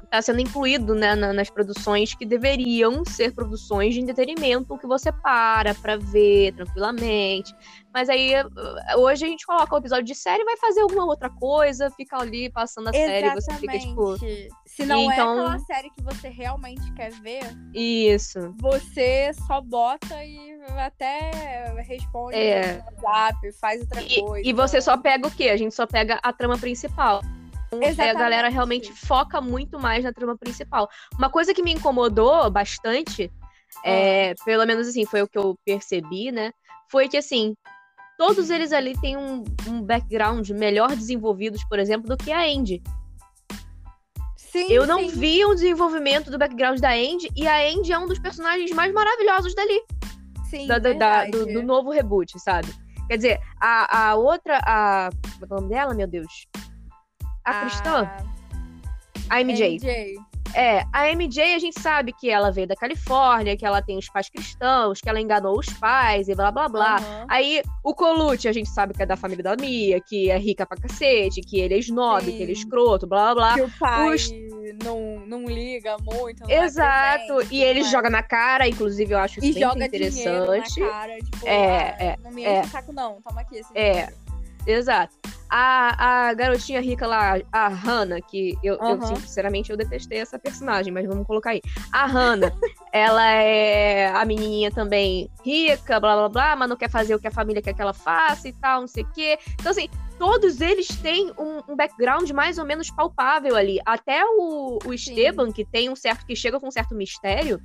está sendo incluído né, nas produções que deveriam ser produções de entretenimento que você para para ver tranquilamente. Mas aí hoje a gente coloca o episódio de série vai fazer alguma outra coisa, fica ali passando a série, você fica tipo. Se não é então... é aquela série que você realmente quer ver, isso. Você só bota e até responde é. no WhatsApp, faz outra e, coisa. E você só pega o quê? A gente só pega a trama principal. Exatamente. a galera realmente foca muito mais na trama principal. Uma coisa que me incomodou bastante, é, pelo menos assim, foi o que eu percebi, né? Foi que assim, todos eles ali têm um, um background melhor desenvolvidos, por exemplo, do que a Andy. Sim, eu não sim. vi o desenvolvimento do background da Andy, e a Andy é um dos personagens mais maravilhosos dali. Sim, da, da, do, do, novo reboot, sabe? Quer dizer, a, a outra, a. Como é o nome dela, meu Deus? A, cristã? A MJ. MJ. É, a MJ a gente sabe que ela veio da Califórnia, que ela tem os pais cristãos, que ela enganou os pais e blá blá blá. Uhum. Aí o Colucci a gente sabe que é da família da Mia, que é rica pra cacete, que ele é snob, Sim. que ele é escroto, blá blá blá. Que o pai os... não, não liga muito. Não Exato, presente, e ele joga na cara, inclusive eu acho isso e bem interessante. Na cara, tipo, é, ah, é, não me enche é. o saco não, toma aqui esse É. Exato. A, a garotinha rica lá, a Hannah, que eu, uhum. eu, sinceramente, eu detestei essa personagem, mas vamos colocar aí. A Hannah, ela é a menininha também rica, blá blá blá, mas não quer fazer o que a família quer que ela faça e tal, não sei o quê. Então, assim, todos eles têm um, um, background mais ou menos palpável ali. Até o, o Esteban, que tem um certo, que chega com um certo mistério,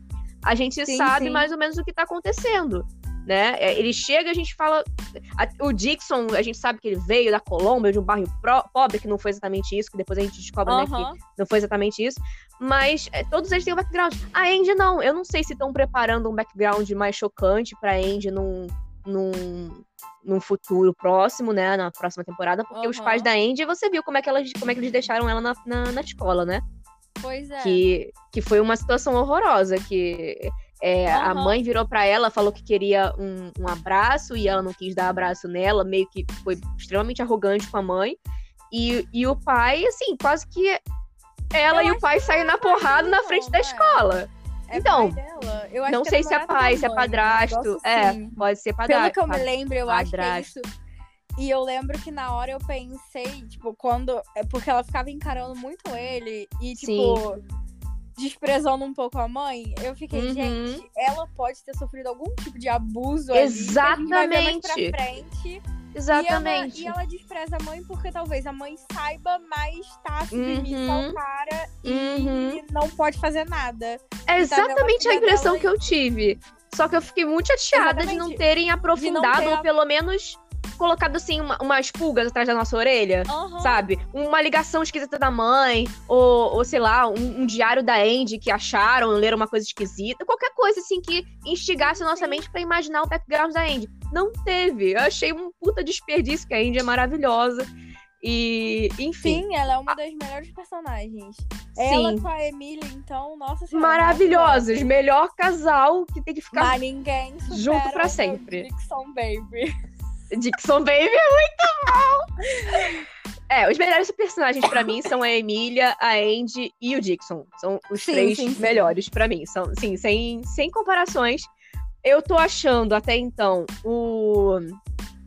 a gente sim, sabe sim. mais ou menos o que tá acontecendo né? É, ele chega, a gente fala. o Dixon, a gente sabe que ele veio da Colômbia, de um bairro pro, pobre, que não foi exatamente isso, que depois a gente descobre, né, que não foi exatamente isso. Mas é, todos eles têm um background. A Andy não, eu não sei se estão preparando um background mais chocante pra Andy num, num, num futuro próximo, né? Na próxima temporada, porque uhum. os pais da Andy, você viu como é que, elas, como é que eles deixaram ela na, na, na escola, né? Pois é. Que, que foi uma situação horrorosa, que é, uhum. A mãe virou para ela, falou que queria um, um, abraço e ela não quis dar abraço nela, meio que foi extremamente arrogante com a mãe. E, e o pai, assim, quase que ela Eu e o pai saem na porrada na frente da escola. É então, não sei se é pai, se é padrasto. É, assim. pode ser padrasto. Pelo que eu me lembro, eu padrasto. acho que é isso. E eu lembro que na hora eu pensei, tipo, quando. É porque ela ficava encarando muito ele. E, tipo. Sim desprezando um pouco a mãe, eu fiquei, uhum. gente, ela pode ter sofrido algum tipo de abuso Exatamente. ali. Frente. Exatamente. E ela, e ela, despreza a mãe porque talvez a mãe saiba, mas tá submissa uhum. ao cara uhum. e não pode fazer nada. É exatamente a impressão que eu tive. Só que eu fiquei muito chateada exatamente. de não terem aprofundado, não ter ou pelo menos colocado assim uma, umas pulgas atrás da nossa orelha, uhum. sabe? Uma ligação esquisita da mãe, ou, ou sei lá, um, um, diário da Andy que acharam, leram uma coisa esquisita, qualquer coisa assim que instigasse a nossa mente para imaginar o background da Andy. Não teve. Eu achei um puta desperdício, que a Andy é maravilhosa. E, enfim. Sim, ela é uma das melhores personagens. Sim. Ela com a Emília, então, nossa senhora. Maravilhosos. Melhor casal que tem que ficar Mas ninguém junto para sempre. Dixon Baby. Dixon Baby é muito bom. É, os melhores personagens para mim são a Emília, a Andy e o Dixon. São os sim, três sim, melhores para mim. São, sim, sem, sem comparações. Eu tô achando até então o.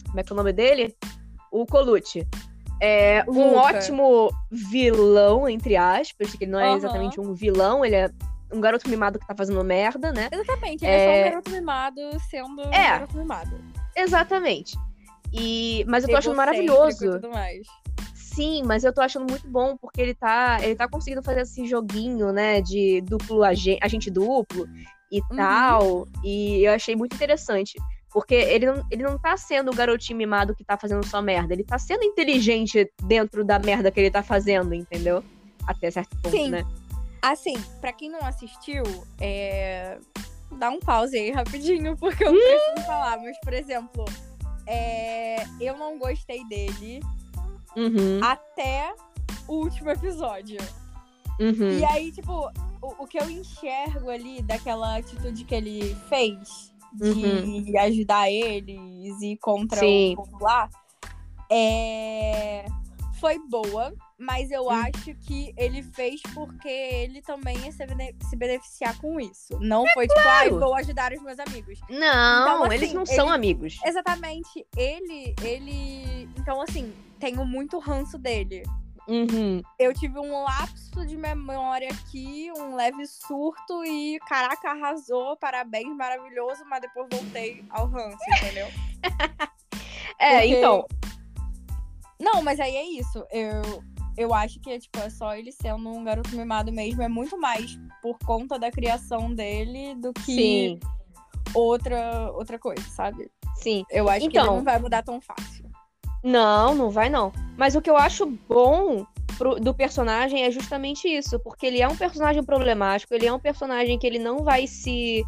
Como é que é o nome dele? O Colucci. É um ótimo vilão, entre aspas, que ele não é exatamente um vilão, ele é um garoto mimado que tá fazendo merda, né? Exatamente, ele é, é só um garoto mimado sendo é. um garoto mimado. Exatamente. E... Mas eu tô achando maravilhoso. tudo mais. Sim, mas eu tô achando muito bom porque ele tá, ele tá conseguindo fazer esse joguinho, né, de duplo agente, agente duplo e uhum. tal. E eu achei muito interessante. Porque ele não, ele não tá sendo o garotinho mimado que tá fazendo só merda. Ele tá sendo inteligente dentro da merda que ele tá fazendo, entendeu? Até certo ponto, Sim. né? Assim, pra quem não assistiu, é... dá um pause aí rapidinho, porque eu preciso falar. Mas, por exemplo, é... eu não gostei dele uhum. até o último episódio. Uhum. E aí, tipo, o, o que eu enxergo ali daquela atitude que ele fez de uhum. ajudar eles e contra Sim. o povo lá, é... foi boa, mas eu acho que ele fez porque ele também ia se beneficiar com isso. Não é foi tipo, claro. tipo, ah, vou ajudar os meus amigos. Não, então, assim, eles não ele... são amigos. Exatamente. Ele, ele. Então, assim, tenho muito ranço dele. Uhum. Eu tive um lapso de memória aqui, um leve surto e, caraca, arrasou, parabéns, maravilhoso, mas depois voltei ao ranço, entendeu? é, Porque... então. Não, mas aí é isso. Eu, eu acho que tipo, é só ele sendo um garoto mimado mesmo. É muito mais por conta da criação dele do que Sim. outra outra coisa, sabe? Sim. Eu acho então, que ele então. não vai mudar tão fácil. Não, não vai não. Mas o que eu acho bom pro, do personagem é justamente isso, porque ele é um personagem problemático, ele é um personagem que ele não vai se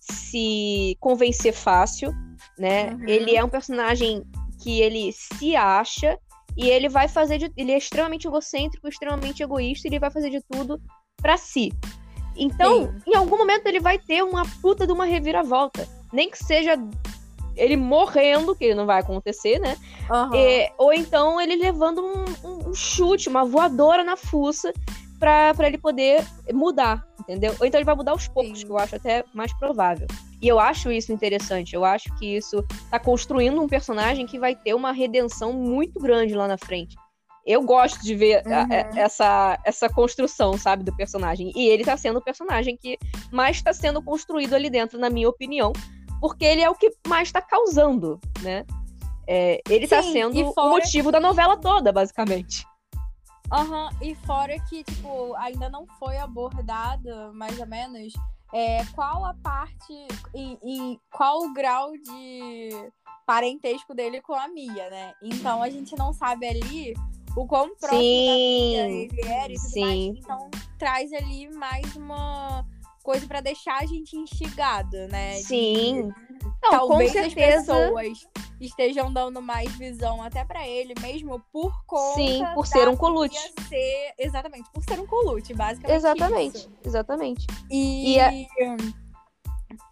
se convencer fácil, né? Uhum. Ele é um personagem que ele se acha e ele vai fazer de, ele é extremamente egocêntrico, extremamente egoísta, e ele vai fazer de tudo para si. Então, Sim. em algum momento ele vai ter uma puta de uma reviravolta, nem que seja ele morrendo, que não vai acontecer, né? Uhum. E, ou então ele levando um, um, um, chute, uma voadora na fuça pra, pra ele poder mudar, entendeu? Ou então ele vai mudar aos poucos, Sim. que eu acho até mais provável. E eu acho isso interessante. Eu acho que isso tá construindo um personagem que vai ter uma redenção muito grande lá na frente. Eu gosto de ver uhum. a, a, essa, essa construção, sabe, do personagem. E ele tá sendo o personagem que mais está sendo construído ali dentro, na minha opinião porque ele é o que mais está causando, né? É, ele está sendo o motivo da novela toda, basicamente. Aham, uhum. e fora que, tipo, ainda não foi abordada, mais ou menos, é, qual a parte e, e, qual o grau de parentesco dele com a Mia, né? Então a gente não sabe ali o quão próximo Sim. da Mia ele era e tudo Sim. mais. Então traz ali mais uma coisa para deixar a gente instigado, né? Sim. De... Não, Talvez as pessoas estejam dando mais visão até para ele mesmo por conta Sim, por ser um colute. Ser... Exatamente, por ser um colute, basicamente. Exatamente, isso. exatamente. E, e, a...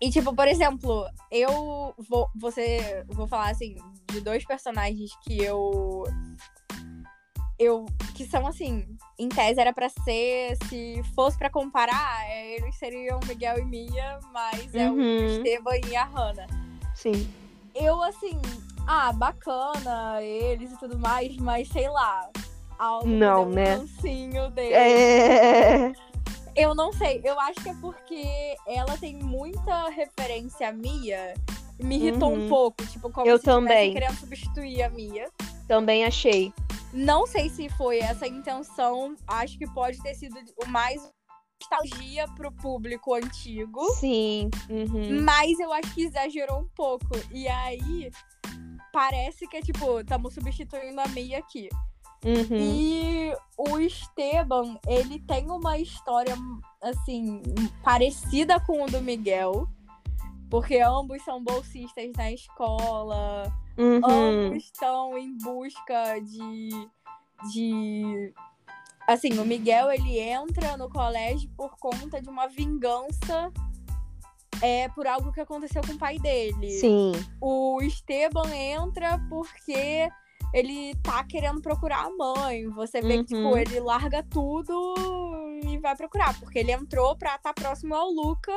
e tipo, por exemplo, eu vou você vou falar assim de dois personagens que eu eu que são assim, em tese era para ser, se fosse para comparar, é, eles seriam Miguel e Mia, mas é o uhum. Esteban e a Hannah. Sim. Eu assim, ah, bacana eles e tudo mais, mas sei lá, algo não, né? Um dele. É... Eu não sei, eu acho que é porque ela tem muita referência a Mia, me irritou uhum. um pouco, tipo, como eu se também. querendo substituir a Mia. Também achei. Não sei se foi essa a intenção. Acho que pode ter sido o mais nostalgia pro público antigo. Sim. Uhum. Mas eu acho que exagerou um pouco. E aí parece que é tipo, estamos substituindo a Mia aqui. Uhum. E o Esteban, ele tem uma história, assim, parecida com o do Miguel. Porque ambos são bolsistas na escola. Uhum. Ambos estão em busca de, de. Assim, o Miguel ele entra no colégio por conta de uma vingança é, por algo que aconteceu com o pai dele. Sim. O Esteban entra porque ele tá querendo procurar a mãe. Você vê uhum. que, tipo, uhum. ele larga tudo e vai procurar. Porque ele entrou pra estar tá próximo ao Luca,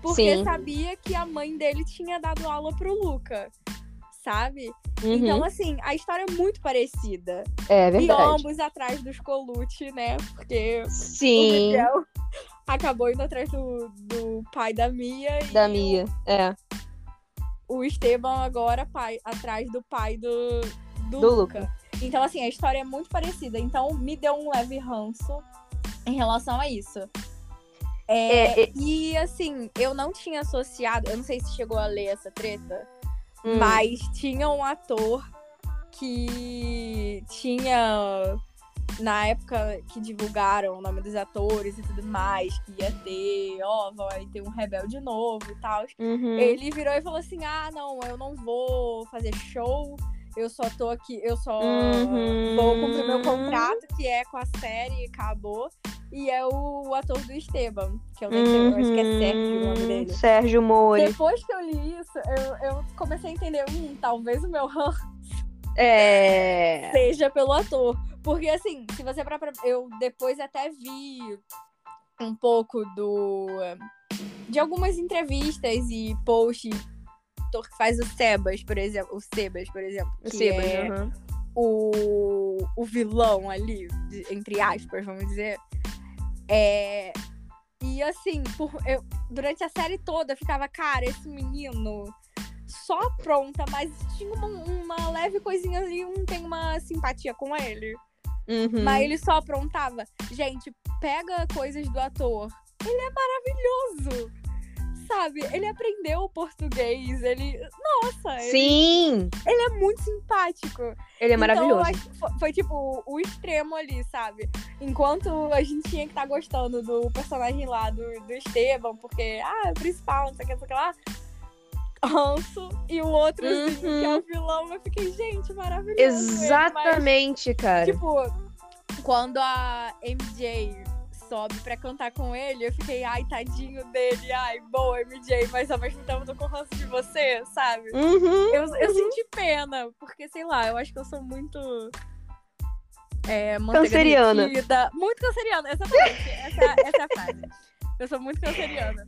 porque Sim. sabia que a mãe dele tinha dado aula pro Luca sabe? Uhum. Então, assim, a história é muito parecida. É verdade. E ambos atrás dos Colucci, né? Porque Sim. o Miguel acabou indo atrás do, do pai da Mia. Da Mia, é. O Esteban agora pai, atrás do pai do, do, do Luca. Luca. Então, assim, a história é muito parecida. Então, me deu um leve ranço em relação a isso. É, é, é... E, assim, eu não tinha associado, eu não sei se chegou a ler essa treta, hum. mas tinha um ator que tinha na época que divulgaram o nome dos atores e tudo mais, que ia ter, ó, vai ter um rebelde novo e tal. Uhum. Ele virou e falou assim: ah, não, eu não vou fazer show, eu só tô aqui, eu só uhum. vou cumprir meu contrato, que é com a série, acabou. E é o ator do Esteban, que eu nem sei, eu acho que é uhum. Sérgio o nome dele. Sérgio Mori. Depois que eu li isso, eu, eu comecei a entender, hum, talvez o meu ranço é... seja pelo ator. Porque, assim, se você para Eu depois até vi um pouco do. De algumas entrevistas e posts que faz o Sebas, por exemplo. O Sebas, por exemplo. Que Sebas, é uhum. o, o vilão ali, entre aspas, vamos dizer. É. E assim, por, eu, durante a série toda eu ficava, cara, esse menino só pronta, mas tinha uma, uma leve coisinha ali, não tem uma simpatia com ele. Uhum. Mas ele só aprontava. Gente, pega coisas do ator. Ele é maravilhoso. Sabe? Ele aprendeu português. Ele. Nossa! Sim! Ele, ele é muito simpático. Ele é então, maravilhoso. Foi, foi, tipo o extremo ali, sabe? Enquanto a gente tinha que estar tá gostando do personagem lá do, do Esteban, porque, ah, é o principal, não sei o que, não sei o que lá ranço e o outro, uhum. assim, que é o uhum. vilão. Eu fiquei, gente, maravilhoso. Exatamente, Mas, cara. Tipo, quando a MJ sobe pra cantar com ele, eu fiquei, ai, tadinho dele, ai, boa, MJ, mas ao mesmo tempo eu tô com ranço de você, sabe? Uhum, eu, eu senti pena, porque, sei lá, eu acho que eu sou muito. É, canceriana. Muito canceriana, exatamente. essa, essa é a frase. Eu sou muito canceriana.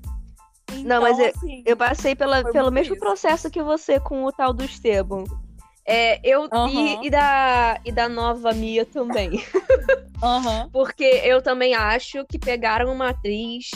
Então, não, mas eu, assim, eu passei pela, pelo mesmo isso. processo que você com o tal do Esteban. É, eu uhum. e, e, da, e da nova Mia também. uhum. Porque eu também acho que pegaram uma atriz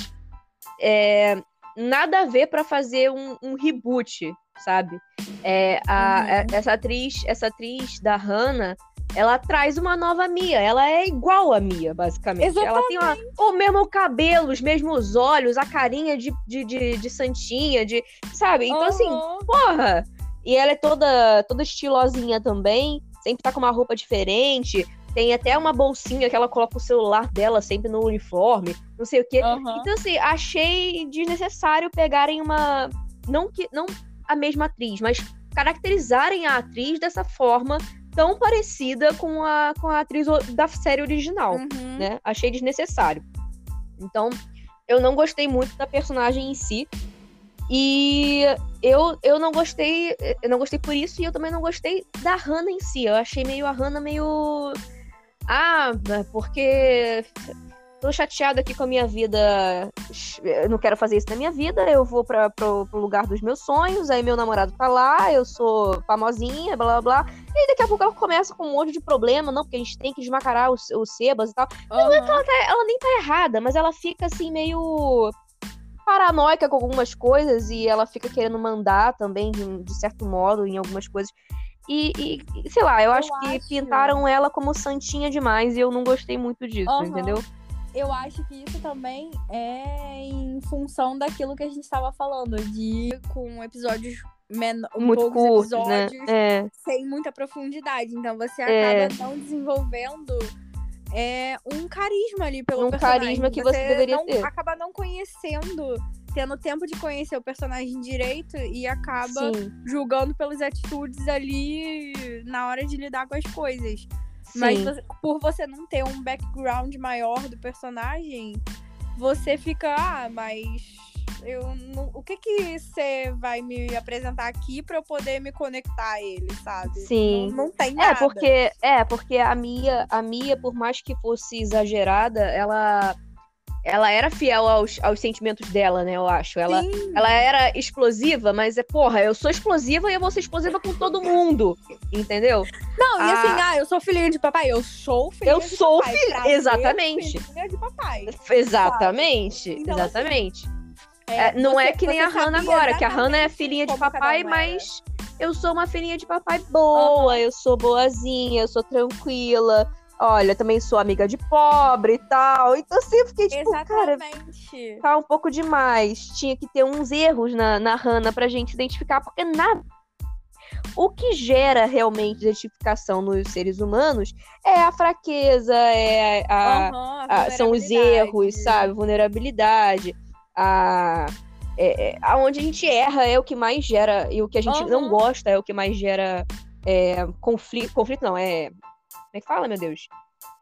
é, nada a ver para fazer um, um, reboot, sabe? É, a, uhum. essa atriz, essa atriz da Hannah, ela traz uma nova Mia. Ela é igual a Mia, basicamente. Exatamente. Ela tem uma, o mesmo cabelo, os mesmos olhos, a carinha de, de, de, de santinha, de. Sabe? Então, assim, porra! E ela é toda, toda estilosinha também. Sempre tá com uma roupa diferente. Tem até uma bolsinha que ela coloca o celular dela sempre no uniforme. Não sei o quê. Uhum. Então, assim, achei desnecessário pegarem uma. Não que. Não a mesma atriz, mas caracterizarem a atriz dessa forma tão parecida com a, com a atriz da série original, uhum. né? Achei desnecessário. Então, eu não gostei muito da personagem em si. E eu, eu não gostei, eu não gostei por isso e eu também não gostei da Hannah em si. Eu achei meio a Hannah meio ah, porque tô chateada aqui com a minha vida, eu não quero fazer isso na minha vida, eu vou para pro, pro, lugar dos meus sonhos, aí meu namorado tá lá, eu sou famosinha, blá blá blá, e daqui a pouco ela começa com um monte de problema, não, porque a gente tem que desmascarar os, os sebas e tal. Uhum. Não é que ela, tá, ela nem tá errada, mas ela fica assim meio paranoica com algumas coisas e ela fica querendo mandar também, de, certo modo, em algumas coisas. E, e, sei lá, eu, eu acho que acho... pintaram ela como santinha demais e eu não gostei muito disso, uhum. entendeu? eu acho que isso também é em função daquilo que a gente estava falando, de com episódios menor, um muito curtos, né? episódios né? é. sem muita profundidade. Então você é. acaba é. não desenvolvendo é, um carisma ali pelo um personagem. Um carisma que você, você deveria não, ter. Acaba não conhecendo, tendo tempo de conhecer o personagem direito e acaba Sim. julgando pelas atitudes ali na hora de lidar com as coisas. Mas você, por você não ter um background maior do personagem, você fica, ah, mas eu não, o que que você vai me apresentar aqui para eu poder me conectar a ele, sabe? Sim. Não, não tem é, nada. É porque é porque a Mia, a Mia, por mais que fosse exagerada, ela ela era fiel aos, aos sentimentos dela, né? Eu acho. Ela, ela era explosiva, mas é, porra, eu sou explosiva e eu vou ser explosiva com todo mundo. Entendeu? Não, e assim, ah, eu sou filhinha de papai. Eu sou filhinha eu de sou papai. Filha... Exatamente. Filhinha de papai. Exatamente. Então, exatamente. É, É, não você- é que nem a Hannah agora, que a Hannah é filhinha de papai, mas eu sou uma filhinha de papai boa, eu sou boazinha, eu sou tranquila. Olha, também sou amiga de pobre e tal. Então assim, eu fiquei tipo, cara, Exatamente. tá um pouco demais. Tinha que ter uns erros na, na Hannah pra gente identificar, porque nada. O que gera realmente identificação nos seres humanos é a fraqueza, é a, Aham, a- são os erros, sabe? Vulnerabilidade. A, é, é, aonde a gente erra é o que mais gera, e o que a gente não Aham. gosta é o que mais gera é, conflito. Conflito não, é. Como é que fala, meu Deus?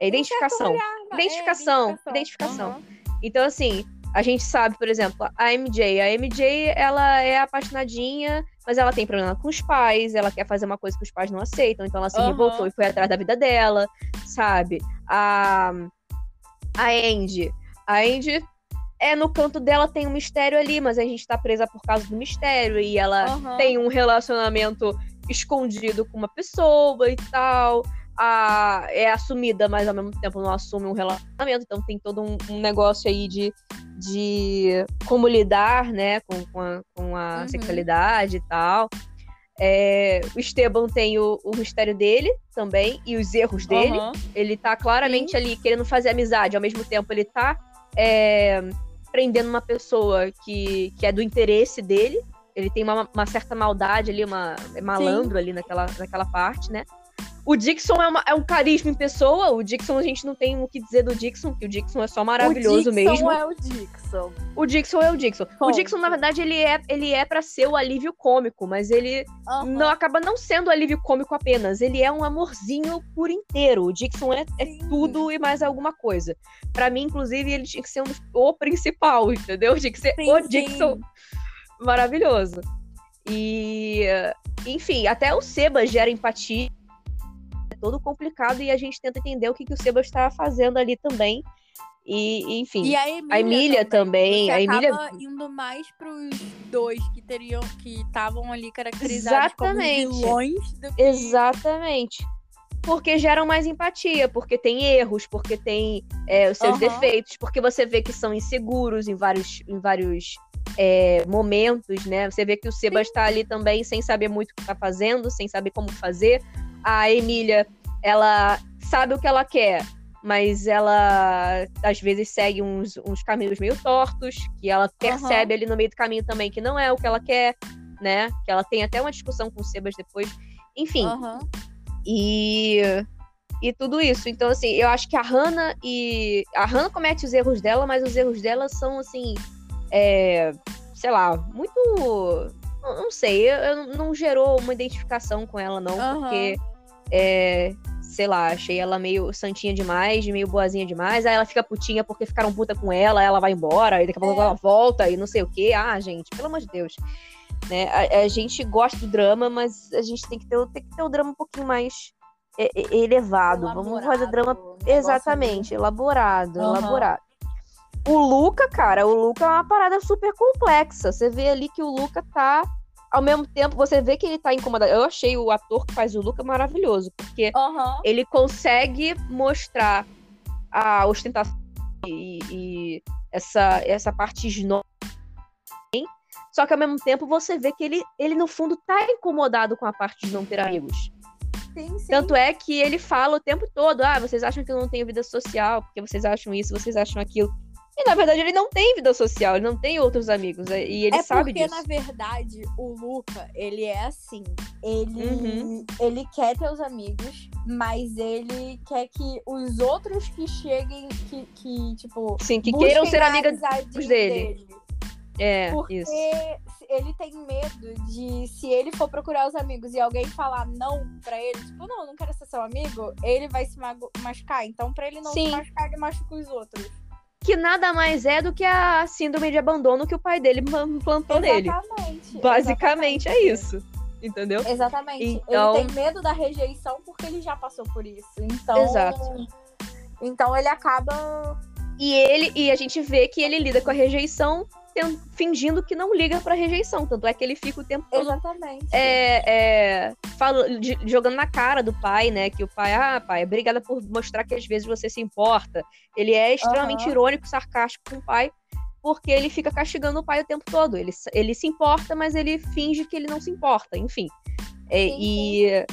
É identificação. Intercambiar, é, Identificação, identificação. Aham. Então, assim, a gente sabe, por exemplo, a MJ. A MJ, ela é apaixonadinha, mas ela tem problema com os pais, ela quer fazer uma coisa que os pais não aceitam, então ela se Aham. revoltou e foi atrás da vida dela, sabe? A, a Andy. A Andy é no canto dela tem um mistério ali, mas a gente tá presa por causa do mistério e ela Aham. tem um relacionamento escondido com uma pessoa e tal. A, é assumida, mas ao mesmo tempo não assume um relacionamento. Então tem todo um, um negócio aí de, de como lidar, né, com, com a, com a Uhum. sexualidade e tal. É, o Esteban tem o, o mistério dele também e os erros dele. Aham. Ele tá claramente ali querendo fazer amizade, ao mesmo tempo ele tá é, prendendo uma pessoa que, que é do interesse dele. Ele tem uma, uma certa maldade ali, uma é malandro ali naquela, naquela parte, né? O Dixon é, uma- é um carisma em pessoa. O Dixon, a gente não tem o que dizer do Dixon, que o Dixon é só maravilhoso o Dixon mesmo. é o Dixon. O Dixon é o Dixon. O Ponto. Dixon, na verdade, ele é, ele é para ser o alívio cômico, mas ele Aham. não acaba não sendo alívio cômico apenas. Ele é um amorzinho por inteiro. O Dixon é, é Sim. tudo e mais alguma coisa. Pra mim, inclusive, ele tinha que ser um o principal, entendeu? Tinha que ser Sim, o sim. Dixon maravilhoso. E, enfim, até o Sebas gera empatia. Todo complicado e a gente tenta entender o que, que o Sebas está fazendo ali também. E, enfim. E a Emília, A Emília também, Você a Emília- indo mais pros dois que teriam, que estavam ali caracterizados Exatamente. como vilões do que... Exatamente. Porque geram mais empatia, porque tem erros, porque tem é, os seus Aham. defeitos, porque você vê que são inseguros em vários, em vários é, momentos, né? Você vê que o Sebas está ali também sem saber muito o que tá fazendo, sem saber como fazer. A Emília, ela sabe o que ela quer, mas ela às vezes segue uns, uns caminhos meio tortos, que ela percebe ali no meio do caminho também que não é o que ela quer, né? Que ela tem até uma discussão com o Sebas depois. Enfim, Aham. E, e tudo isso. Então, assim, eu acho que a Hannah e. A Hannah comete os erros dela, mas os erros dela são, assim. é, sei lá, muito. Não, não sei, eu, eu não gerou uma identificação com ela, não, Aham. porque. É, sei lá, achei ela meio santinha demais, meio boazinha demais. Aí ela fica putinha porque ficaram puta com ela, ela vai embora, e daqui a pouco É. ela volta e não sei o quê. Ah, gente, pelo amor de Deus. Né? A, a gente gosta do drama, mas a gente tem que ter, o- tem que ter o drama um pouquinho mais é, é, elevado. Vamos fazer drama Elaborado, exatamente, elaborado, Aham. elaborado. O Luca, cara, o Luca é uma parada super complexa. Você vê ali que o Luca tá. Ao mesmo tempo, você vê que ele tá incomodado. Eu achei o ator que faz o Luca maravilhoso, porque Aham. ele consegue mostrar a ostentação e, e essa, essa parte snob. Só que ao mesmo tempo você vê que ele, ele no fundo tá incomodado com a parte de não ter amigos. Sim, sim. Tanto é que ele fala o tempo todo: ah, vocês acham que eu não tenho vida social, porque vocês acham isso, vocês acham aquilo. E na verdade ele não tem vida social, ele não tem outros amigos. E ele é sabe porque, disso. na verdade, o Luca, ele é assim. Ele, Uhum. ele quer ter os amigos, mas ele quer que os outros que cheguem, que, que tipo. Sim, que queiram ser a amigas amizade dele. É, Porque isso. ele tem medo de, se ele for procurar os amigos e alguém falar não pra ele, tipo, não, não quero ser seu amigo, ele vai se machucar. Então, pra ele não Sim. se machucar, ele machuca os outros. Que nada mais é do que a síndrome de abandono que o pai dele plantou nele. Exatamente. Basicamente é exatamente. isso. Entendeu? Exatamente. Então- Ele tem medo da rejeição porque ele já passou por isso. Então, Exato. Então ele acaba E ele e a gente vê que ele lida com a rejeição fingindo que não liga pra rejeição. Tanto é que ele fica o tempo todo. Exatamente. É, é, fala, de, jogando na cara do pai, né? Que o pai, ah, pai, obrigada por mostrar que às vezes você se importa. Ele é extremamente uhum. irônico, sarcástico com o pai, porque ele fica castigando o pai o tempo todo. Ele, ele se importa, mas ele finge que ele não se importa, enfim. É, e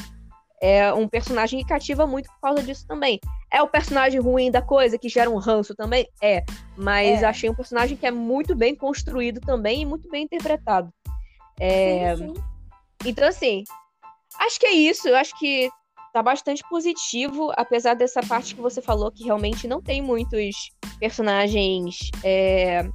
é um personagem que cativa muito por causa disso também. É o personagem ruim da coisa, que gera um ranço também? É. Mas é. achei um personagem que é muito bem construído também e muito bem interpretado. É... Sim, sim. Então, assim, acho que é isso. Eu acho que tá bastante positivo, apesar dessa parte que você falou, que realmente não tem muitos personagens é,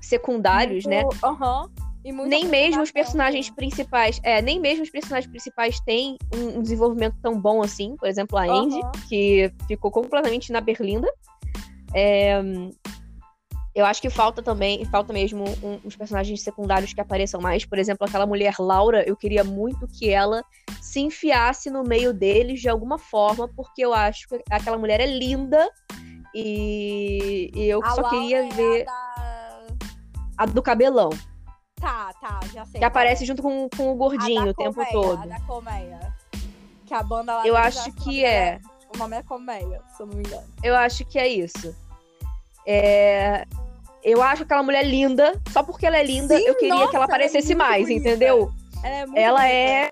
secundários, muito... né? Aham. Uhum nem mesmo os personagens principais, é, nem mesmo os personagens principais têm um, um desenvolvimento tão bom assim. Por exemplo, a Andy, uhum. que ficou completamente na berlinda. É, eu acho que falta também, falta mesmo um, uns personagens secundários que apareçam mais. Por exemplo, aquela mulher Laura, eu queria muito que ela se enfiasse no meio deles de alguma forma, porque eu acho que aquela mulher é linda e, e eu a só Laura queria é ver a, da... a do cabelão. Tá, tá, já sei. Que aparece é. junto com, com o gordinho o tempo colmeia, todo. A da colmeia. Que a banda lá Eu acho que é. O nome é Colmeia, se eu não me engano. Eu acho que é isso. É... Eu acho aquela mulher linda. Só porque ela é linda, Sim, eu queria nossa, que ela é aparecesse é mais, bonita. entendeu? Ela é muito Ela é.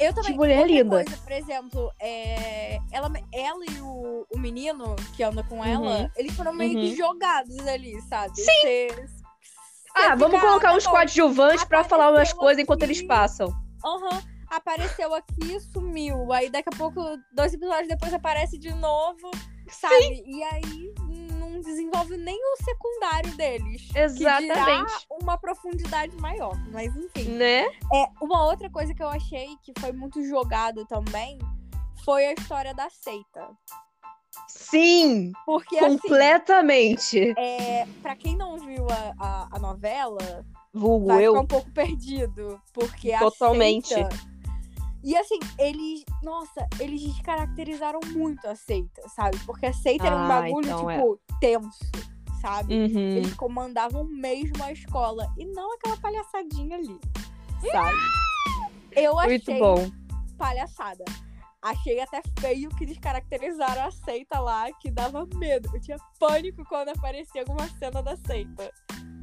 Eu também. Que mulher linda. Coisa, por exemplo, é... ela, ela e o, o menino que anda com ela, uhum. eles foram meio uhum. que jogados ali, sabe? Sim. Cês ah, vamos colocar uns coadjuvantes pra falar umas coisas enquanto eles passam. Aham. Uhum. Apareceu aqui sumiu. Aí daqui a pouco, dois episódios depois, aparece de novo, sabe? Sim. E aí não desenvolve nem o secundário deles. Exatamente. Uma profundidade maior. Mas enfim. Né? É, uma outra coisa que eu achei que foi muito jogado também foi a história da seita. Sim! Porque, assim, completamente. Assim, é, pra quem não viu a, a, a novela, Vulgo vai eu. ficar um pouco perdido. Porque Totalmente. a seita... E assim, eles... Nossa, eles descaracterizaram muito a seita, sabe? Porque a seita ah, era um ah, bagulho, então tipo, é. tenso, sabe? Uhum. Eles comandavam mesmo a escola. E não aquela palhaçadinha ali, sabe? Eu achei... Muito bom. Palhaçada. Achei até feio que descaracterizaram a seita lá, que dava medo. Eu tinha pânico quando aparecia alguma cena da seita.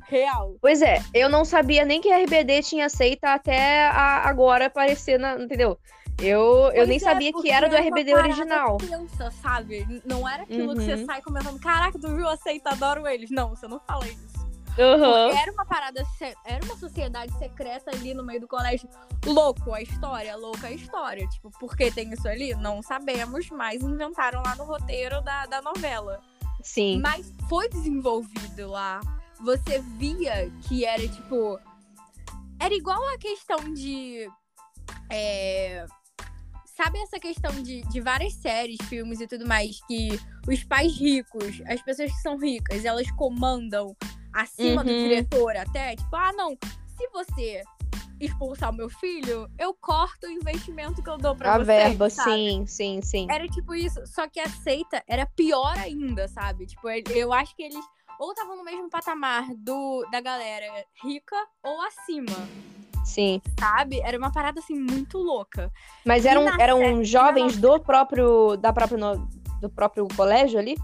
Real. Pois é, eu não sabia nem que a RBD tinha seita até a, agora aparecer na. Entendeu? Eu, eu nem é, sabia que era do RBD original. Tensa, sabe? Não era aquilo uhum. que você uhum. sai comentando, caraca, tu viu a seita, adoro eles. Não, você não fala isso. Uhum. Era uma parada, era uma sociedade secreta ali no meio do colégio. Louco a história, louca a história. Tipo, por que tem isso ali? Não sabemos, mas inventaram lá no roteiro da, da novela. Sim. Mas foi desenvolvido lá. Você via que era, tipo. Era igual a questão de. É, sabe essa questão de, de várias séries, filmes e tudo mais, que os pais ricos, as pessoas que são ricas, elas comandam acima uhum. do diretor até, tipo, ah, não, se você expulsar o meu filho, eu corto o investimento que eu dou pra a você. A verba, sabe? sim, sim, sim. Era tipo isso, só que a seita era pior ainda, sabe? Tipo, eu acho que eles ou estavam no mesmo patamar do da galera rica ou acima. Sim. Sabe? Era uma parada assim muito louca. Mas eram, eram jovens do próprio da própria do próprio colégio ali?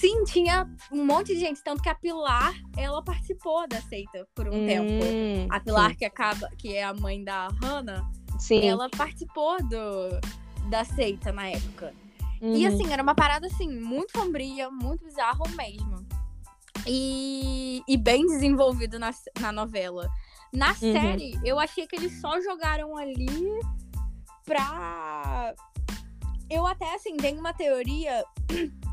Sim, tinha um monte de gente, tanto que a Pilar, ela participou da seita por um hum, tempo. A Pilar, sim. que acaba, que é a mãe da Hannah, sim. ela participou do, da seita na época. Uhum. E assim, era uma parada assim, muito sombria, muito bizarro mesmo. E, e bem desenvolvido na, na novela. Na uhum. série, eu achei que eles só jogaram ali pra. Eu até, assim, tenho uma teoria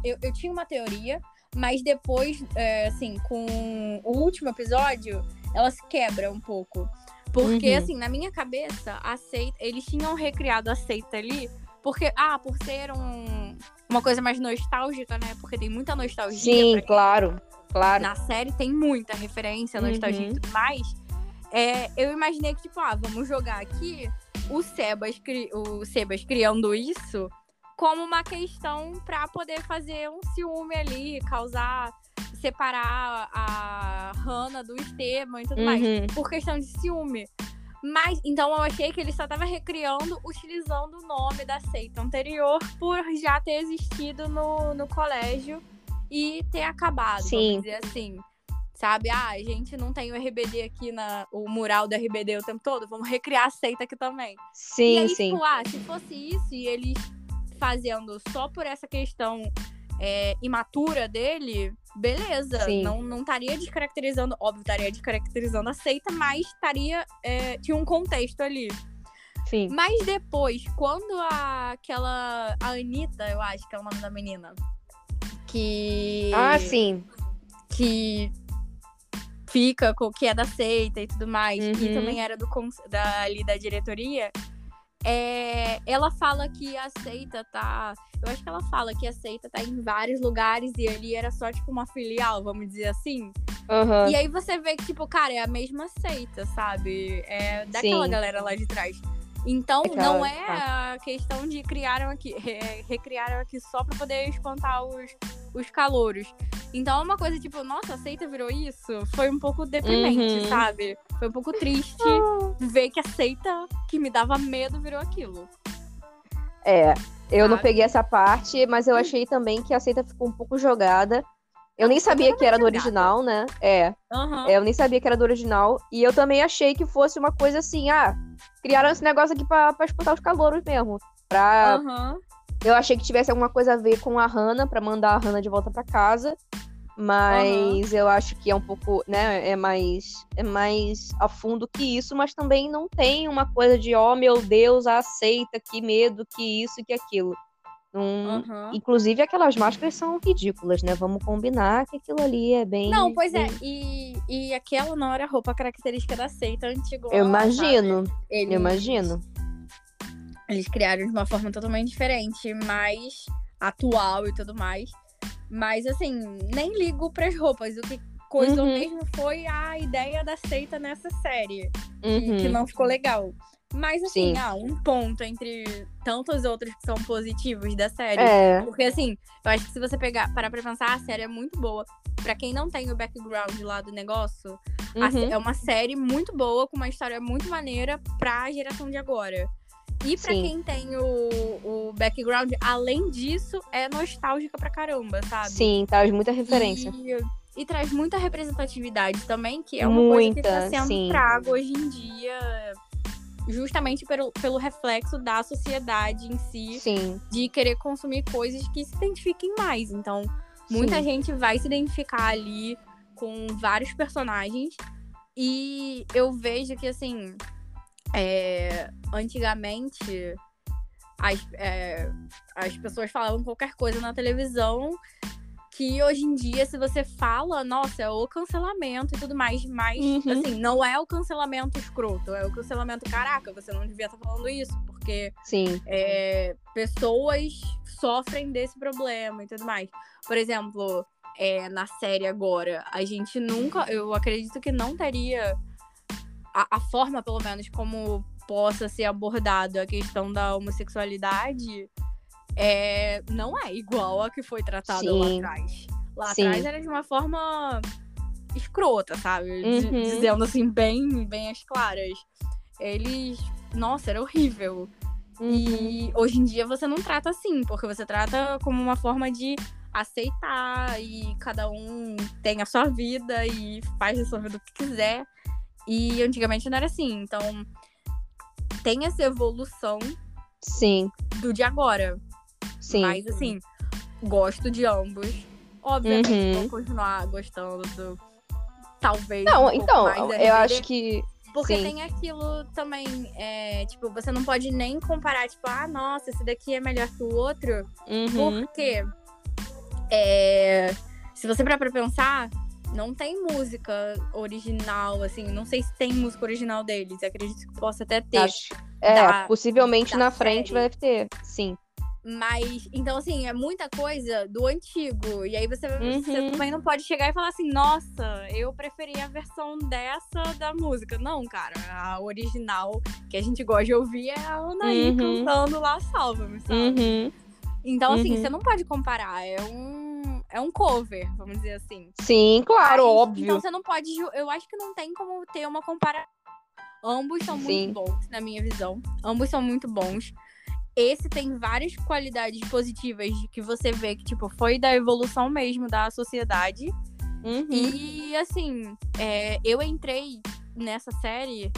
eu, eu tinha uma teoria, mas depois, é, assim, com o último episódio, ela se quebra um pouco. Porque, uhum. assim, na minha cabeça, a seita, eles tinham recriado a seita ali, porque, ah, por ser um, uma coisa mais nostálgica, né? Porque tem muita nostalgia. Sim, claro, claro. Na série tem muita referência, nostalgia uhum. e tudo mais. É, eu imaginei que, tipo, ah, vamos jogar aqui o Sebas, o Sebas criando isso como uma questão para poder fazer um ciúme ali, causar separar a Hannah do Esteban e tudo uhum. mais, por questão de ciúme. Mas, então eu achei que ele só tava recriando utilizando o nome da seita anterior por já ter existido no, no colégio e ter acabado, Sim. vamos dizer assim. Sabe? Ah, a gente não tem o RBD aqui na o mural do RBD o tempo todo, vamos recriar a seita aqui também. Sim, e aí, sim. Tipo, ah, se fosse isso e eles fazendo só por essa questão é, imatura dele, beleza. Sim. Não, não estaria descaracterizando, óbvio, estaria descaracterizando a seita, mas estaria. É, tinha um contexto ali. Sim. Mas depois, quando a, aquela. A Anitta, eu acho que é o nome da menina. Que. Ah, sim. Que fica com que é da seita e tudo mais, uhum. e também era do da, ali da diretoria. É, ela fala que a seita tá. Eu acho que ela fala que a seita tá em vários lugares e ali era só, tipo, uma filial, vamos dizer assim. Uhum. E aí você vê que, tipo, cara, é a mesma seita, sabe? É daquela Sim. galera lá de trás. Então, é não é tá. a questão de criaram aqui, recriaram aqui só pra poder espantar os, os calouros. Então é uma coisa tipo, nossa, a seita virou isso? Foi um pouco deprimente, uhum. sabe? Foi um pouco triste ver que a seita que me dava medo virou aquilo. É, eu sabe? não peguei essa parte, mas eu hum. achei também que a seita ficou um pouco jogada. Eu nem sabia que era do original, né? É. Uhum. Eu nem sabia que era do original. E eu também achei que fosse uma coisa assim, ah, criaram esse negócio aqui pra, pra escutar os calouros mesmo. Pra. Uhum. Eu achei que tivesse alguma coisa a ver com a Hannah, pra mandar a Hannah de volta pra casa. Mas uhum. eu acho que é um pouco, né, é mais é mais a fundo que isso, mas também não tem uma coisa de, oh meu Deus, aceita, que medo, que isso, que aquilo. Um, uhum. Inclusive, aquelas máscaras são ridículas, né? Vamos combinar que aquilo ali é bem. Não, pois é, bem... é. E, e aquela não era a roupa característica da seita antiga. Eu imagino. Eles, eu imagino. Eles criaram de uma forma totalmente diferente, mais atual e tudo mais. Mas, assim, nem ligo pras roupas. O que coisou uhum. mesmo foi a ideia da seita nessa série. Uhum. Que, que não ficou legal. Mas, assim, Sim. ah, um ponto entre tantos outros que são positivos da série. É. Porque, assim, eu acho que se você pegar, parar pra pensar, a série é muito boa. Pra quem não tem o background lá do negócio, uhum. é uma série muito boa, com uma história muito maneira pra geração de agora. E pra Sim. quem tem o, o background, além disso, é nostálgica pra caramba, sabe? Sim, traz muita referência. E, e traz muita representatividade também, que é uma muita, coisa que tá sendo sim. trago hoje em dia justamente pelo, pelo reflexo da sociedade em si, Sim. de querer consumir coisas que se identifiquem mais. Então, muita Sim. gente vai se identificar ali com vários personagens. E eu vejo que, assim, é, antigamente as, é, as pessoas falavam qualquer coisa na televisão que hoje em dia, se você fala, nossa, é o cancelamento e tudo mais, mas, uhum. assim, não é o cancelamento escroto, é o cancelamento, caraca, você não devia estar tá falando isso, porque Sim. É, pessoas sofrem desse problema e tudo mais. Por exemplo, é, na série agora, a gente nunca, eu acredito que não teria a, a forma, pelo menos, como possa ser abordado a questão da homossexualidade é, não é igual a que foi tratada Sim. lá atrás. Lá Sim. atrás era de uma forma escrota, sabe? Uhum. Dizendo assim, bem, bem as claras. Eles. Nossa, era horrível. Uhum. E hoje em dia você não trata assim, porque você trata como uma forma de aceitar e cada um tem a sua vida e faz a sua vida o que quiser. E antigamente não era assim. Então, tem essa evolução Sim. do de agora. Sim. Mas, assim, gosto de ambos. Obviamente, uhum. vou continuar gostando do. Talvez. Não, um então, eu acho que. Porque Sim. tem aquilo também, é, tipo, você não pode nem comparar, tipo, ah, nossa, esse daqui é melhor que o outro. Uhum. Porque é, se você parar pra pensar, não tem música original, assim, não sei se tem música original deles. Acredito que possa até ter. Acho, é, da, possivelmente da na série. frente vai ter, sim. Mas, então, assim, é muita coisa do antigo. E aí você, uhum. você também não pode chegar e falar assim, nossa, eu preferi a versão dessa da música. Não, cara, a original que a gente gosta de ouvir é a Anaí uhum. cantando lá Salva-me, sabe? Uhum. Então, assim, uhum. você não pode comparar. É um, é um cover, vamos dizer assim. Sim, claro, Mas, óbvio. Então você não pode. Eu acho que não tem como ter uma comparação. Ambos são Sim. muito bons, na minha visão. Ambos são muito bons. Esse tem várias qualidades positivas que você vê que, tipo, foi da evolução mesmo da sociedade. Uhum. E, assim, é, eu entrei nessa série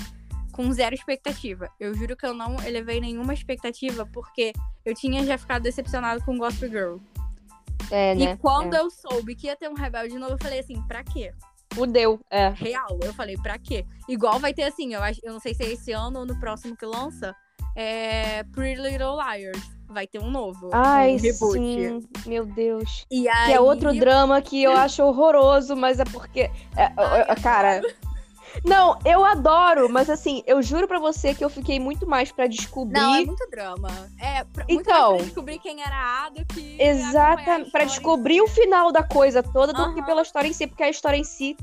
com zero expectativa. Eu juro que eu não elevei nenhuma expectativa, porque eu tinha já ficado decepcionado com Gospel Girl. É, né? E quando é. eu soube que ia ter um Rebelde novo, eu falei assim, pra quê? Fudeu, é. Real, eu falei, pra quê? Igual vai ter assim, eu, acho, eu não sei se é esse ano ou no próximo que lança, é Pretty Little Liars. Vai ter um novo. Ai, um reboot. sim. Meu Deus. E aí... Que é outro drama que eu acho horroroso, mas é porque. É, Ai, cara. Não, eu adoro, mas assim, eu juro para você que eu fiquei muito mais para descobrir. Não, é muito drama. É pra, então, pra descobrir quem era A do que. Exatamente. Para descobrir o final da coisa toda do que pela história em si, porque a história em si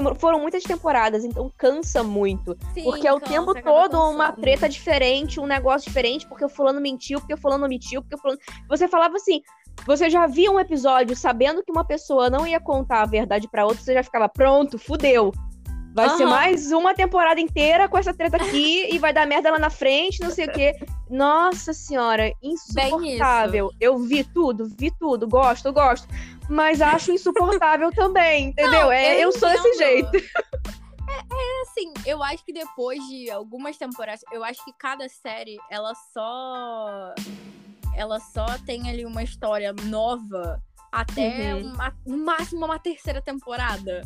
foi, foram muitas temporadas, então cansa muito. Sim, porque é o cansa, tempo todo uma treta diferente, um negócio diferente, porque o fulano mentiu, porque o fulano omitiu, porque o fulano. Você falava assim. Você já via um episódio sabendo que uma pessoa não ia contar a verdade para outra, você já ficava pronto, fudeu. Vai uhum. ser mais uma temporada inteira com essa treta aqui e vai dar merda lá na frente, não sei o quê. Nossa senhora, insuportável. Eu vi tudo, vi tudo, gosto, gosto. Mas acho insuportável também, entendeu? Não, é, eu, eu sou desse jeito. É, é, assim, eu acho que depois de algumas temporadas, eu acho que cada série, ela só. Ela só tem ali uma história nova até uhum. uma, no máximo uma terceira temporada.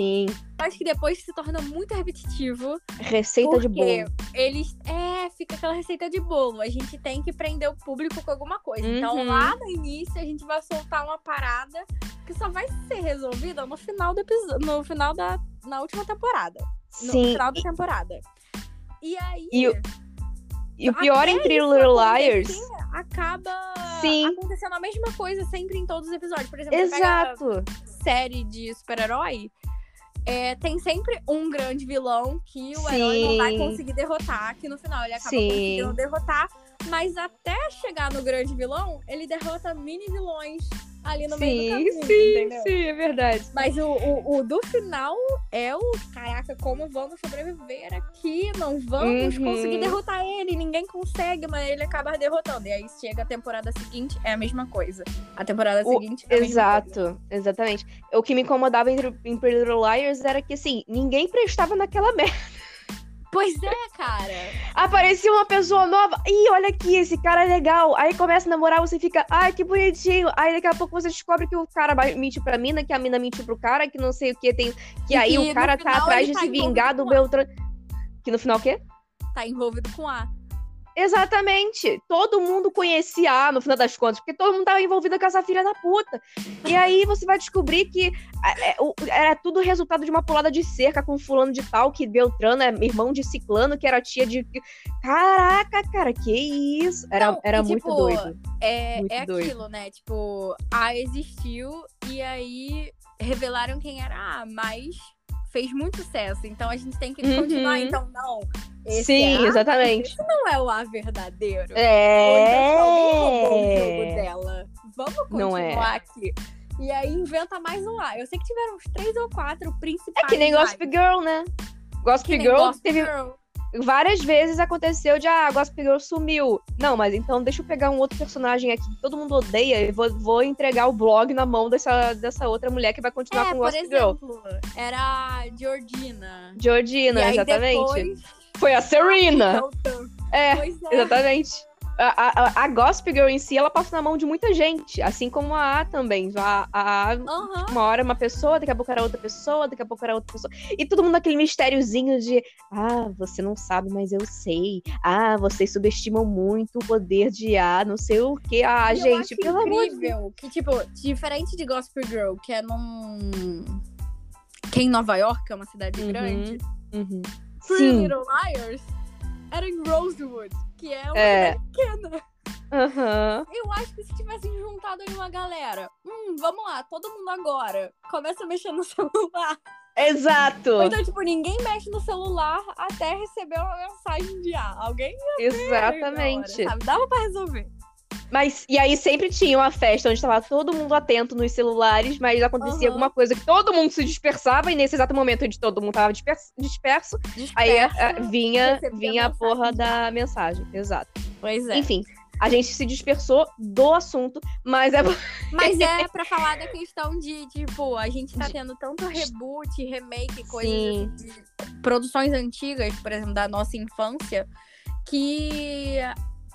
Sim. Acho que depois se torna muito repetitivo. Receita de bolo. Eles. É, fica aquela receita de bolo. A gente tem que prender o público com alguma coisa. Então, uhum. Então, lá no início, a gente vai soltar uma parada que só vai ser resolvida no final do episódio. No final da. Na última temporada. No Sim. final da temporada. E aí. E o, e o pior em Three Little Liars. Acaba Sim. acontecendo a mesma coisa sempre em todos os episódios. Por exemplo, Exato. série de super-herói é, tem sempre um grande vilão que o Sim. herói não vai conseguir derrotar, que no final ele acaba Sim. conseguindo derrotar, mas até chegar no grande vilão, ele derrota mini vilões ali no sim, meio do caminho, sim, entendeu? Sim, é verdade. Mas o, o, o, do final é o, caraca, como vamos sobreviver aqui? Não vamos uhum. conseguir derrotar ele, ninguém consegue, mas ele acaba derrotando. E aí chega a temporada seguinte, é a mesma coisa. A temporada o, seguinte é a Exato, exatamente. O que me incomodava em, em Pretty Little Liars era que, assim, ninguém prestava naquela merda. Pois é, cara. Aparecia uma pessoa nova. Ih, olha aqui, esse cara é legal. Aí começa a namorar, você fica, ai, que bonitinho. Aí daqui a pouco você descobre que o cara mentiu pra mina, que a mina mentiu pro cara, que não sei o que tem. Que e aí que o cara tá atrás de tá se vingar do Beltrano. Que no final o quê? Tá envolvido com A. Exatamente. Todo mundo conhecia A no final das contas, porque todo mundo tava envolvido com essa filha da puta. E aí você vai descobrir que é, era tudo resultado de uma pulada de cerca com fulano de tal, que Beltrano é irmão de Ciclano, que era tia de. Caraca, cara, que isso? Era, Não, era e, muito tipo, doido. É, muito é doido. aquilo, né? Tipo, A existiu e aí revelaram quem era A, mas fez muito sucesso. Então a gente tem que uhum. continuar. Então, não. Sim, é exatamente. Isso não é o A verdadeiro. É. Então, o jogo dela. Vamos continuar não é. aqui. E aí inventa mais um A. Eu sei que tiveram uns três ou quatro principais. É que nem Gossip Girl, né? Gossip Girl Gossip teve. Girl várias vezes aconteceu de, ah, a Gossip Girl sumiu. Não, mas então deixa eu pegar um outro personagem aqui que todo mundo odeia e vou, vou entregar o blog na mão dessa, dessa outra mulher que vai continuar é, com Gossip exemplo, Girl. Era a Georgina. Georgina, exatamente. Depois... Foi a Serena. É, é, exatamente a, a, a Gossip Girl em si, ela passa na mão de muita gente, assim como a A também. A, a, uhum. uma hora uma pessoa, daqui a pouco era outra pessoa, daqui a pouco era outra pessoa. E todo mundo aquele mistériozinho de, ah, você não sabe, mas eu sei. Ah, vocês subestimam muito o poder de A, não sei o que. Ah, eu gente, pelo incrível amor de que, tipo, diferente de Gossip Girl, que é num... Que é em Nova York, é uma cidade uhum. grande. Uhum. Pretty Little Liars era em Rosewood que é uma é. pequena. Uhum. Eu acho que se tivessem juntado aí uma galera, hum, vamos lá, todo mundo agora, começa a mexer no celular. Exato. Então, tipo, ninguém mexe no celular até receber uma mensagem de ah, alguém Exatamente. Hora, sabe? Dava pra resolver. Mas, e aí sempre tinha uma festa onde estava todo mundo atento nos celulares, mas acontecia uhum. alguma coisa que todo mundo se dispersava, e nesse exato momento onde todo mundo estava disperso, disperso, disperso, aí a, a, vinha, vinha a, a porra da mensagem. Exato. Pois é. Enfim, a gente se dispersou do assunto, mas é. Mas é pra falar da questão de, tipo, a gente tá tendo tanto reboot, remake, coisas assim, de produções antigas, por exemplo, da nossa infância, que.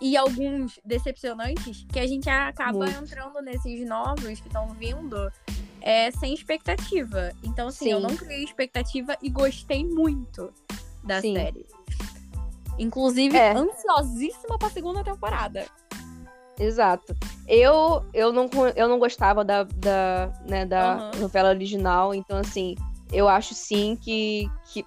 E alguns decepcionantes, que a gente acaba Muito. entrando nesses novos que estão vindo é, sem expectativa. Então, assim, Sim. eu não criei expectativa e gostei muito da Sim. série. Inclusive, é. ansiosíssima pra segunda temporada. Exato. Eu, eu, não, eu não gostava da, da, né, da uhum. novela original, então, assim, eu acho sim que. que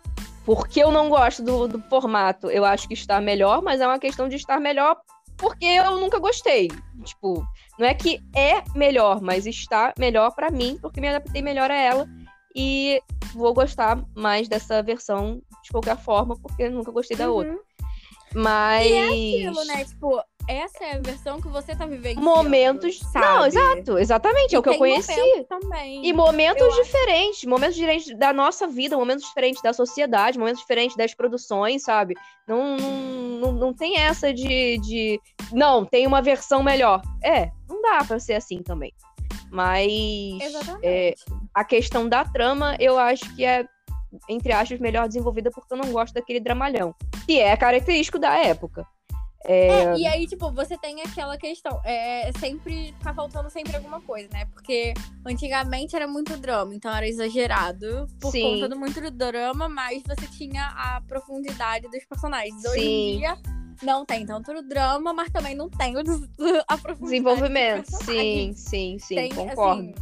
porque eu não gosto do, do formato, eu acho que está melhor, mas é uma questão de estar melhor porque eu nunca gostei. Tipo, não é que é melhor, mas está melhor para mim, porque me adaptei melhor a ela. E vou gostar mais dessa versão de qualquer forma, porque eu nunca gostei da uhum. outra. Mas. E é aquilo, né? Tipo, essa é a versão que você tá vivendo. Momentos. Sabe? Não, exato, exatamente. é o que eu conheci. Também. E momentos eu diferentes. Acho... Momentos diferentes da nossa vida, momentos diferentes da sociedade, momentos diferentes das produções, sabe? Não, não, não, tem essa de, de. Não, tem uma versão melhor. É, não dá pra ser assim também. Mas. É, a questão da trama, eu acho que é entre aspas, melhor desenvolvida porque eu não gosto daquele dramalhão. Que é característico da época. É... é... e aí, tipo, você tem aquela questão. É, sempre tá faltando sempre alguma coisa, né? Porque antigamente era muito drama, então era exagerado por Sim. conta do muito drama, mas você tinha a profundidade dos personagens. Hoje Sim. em dia não tem tanto drama, mas também não tem a profundidade. Desenvolvimento. Sim, sim, sim, tem, concordo. Assim,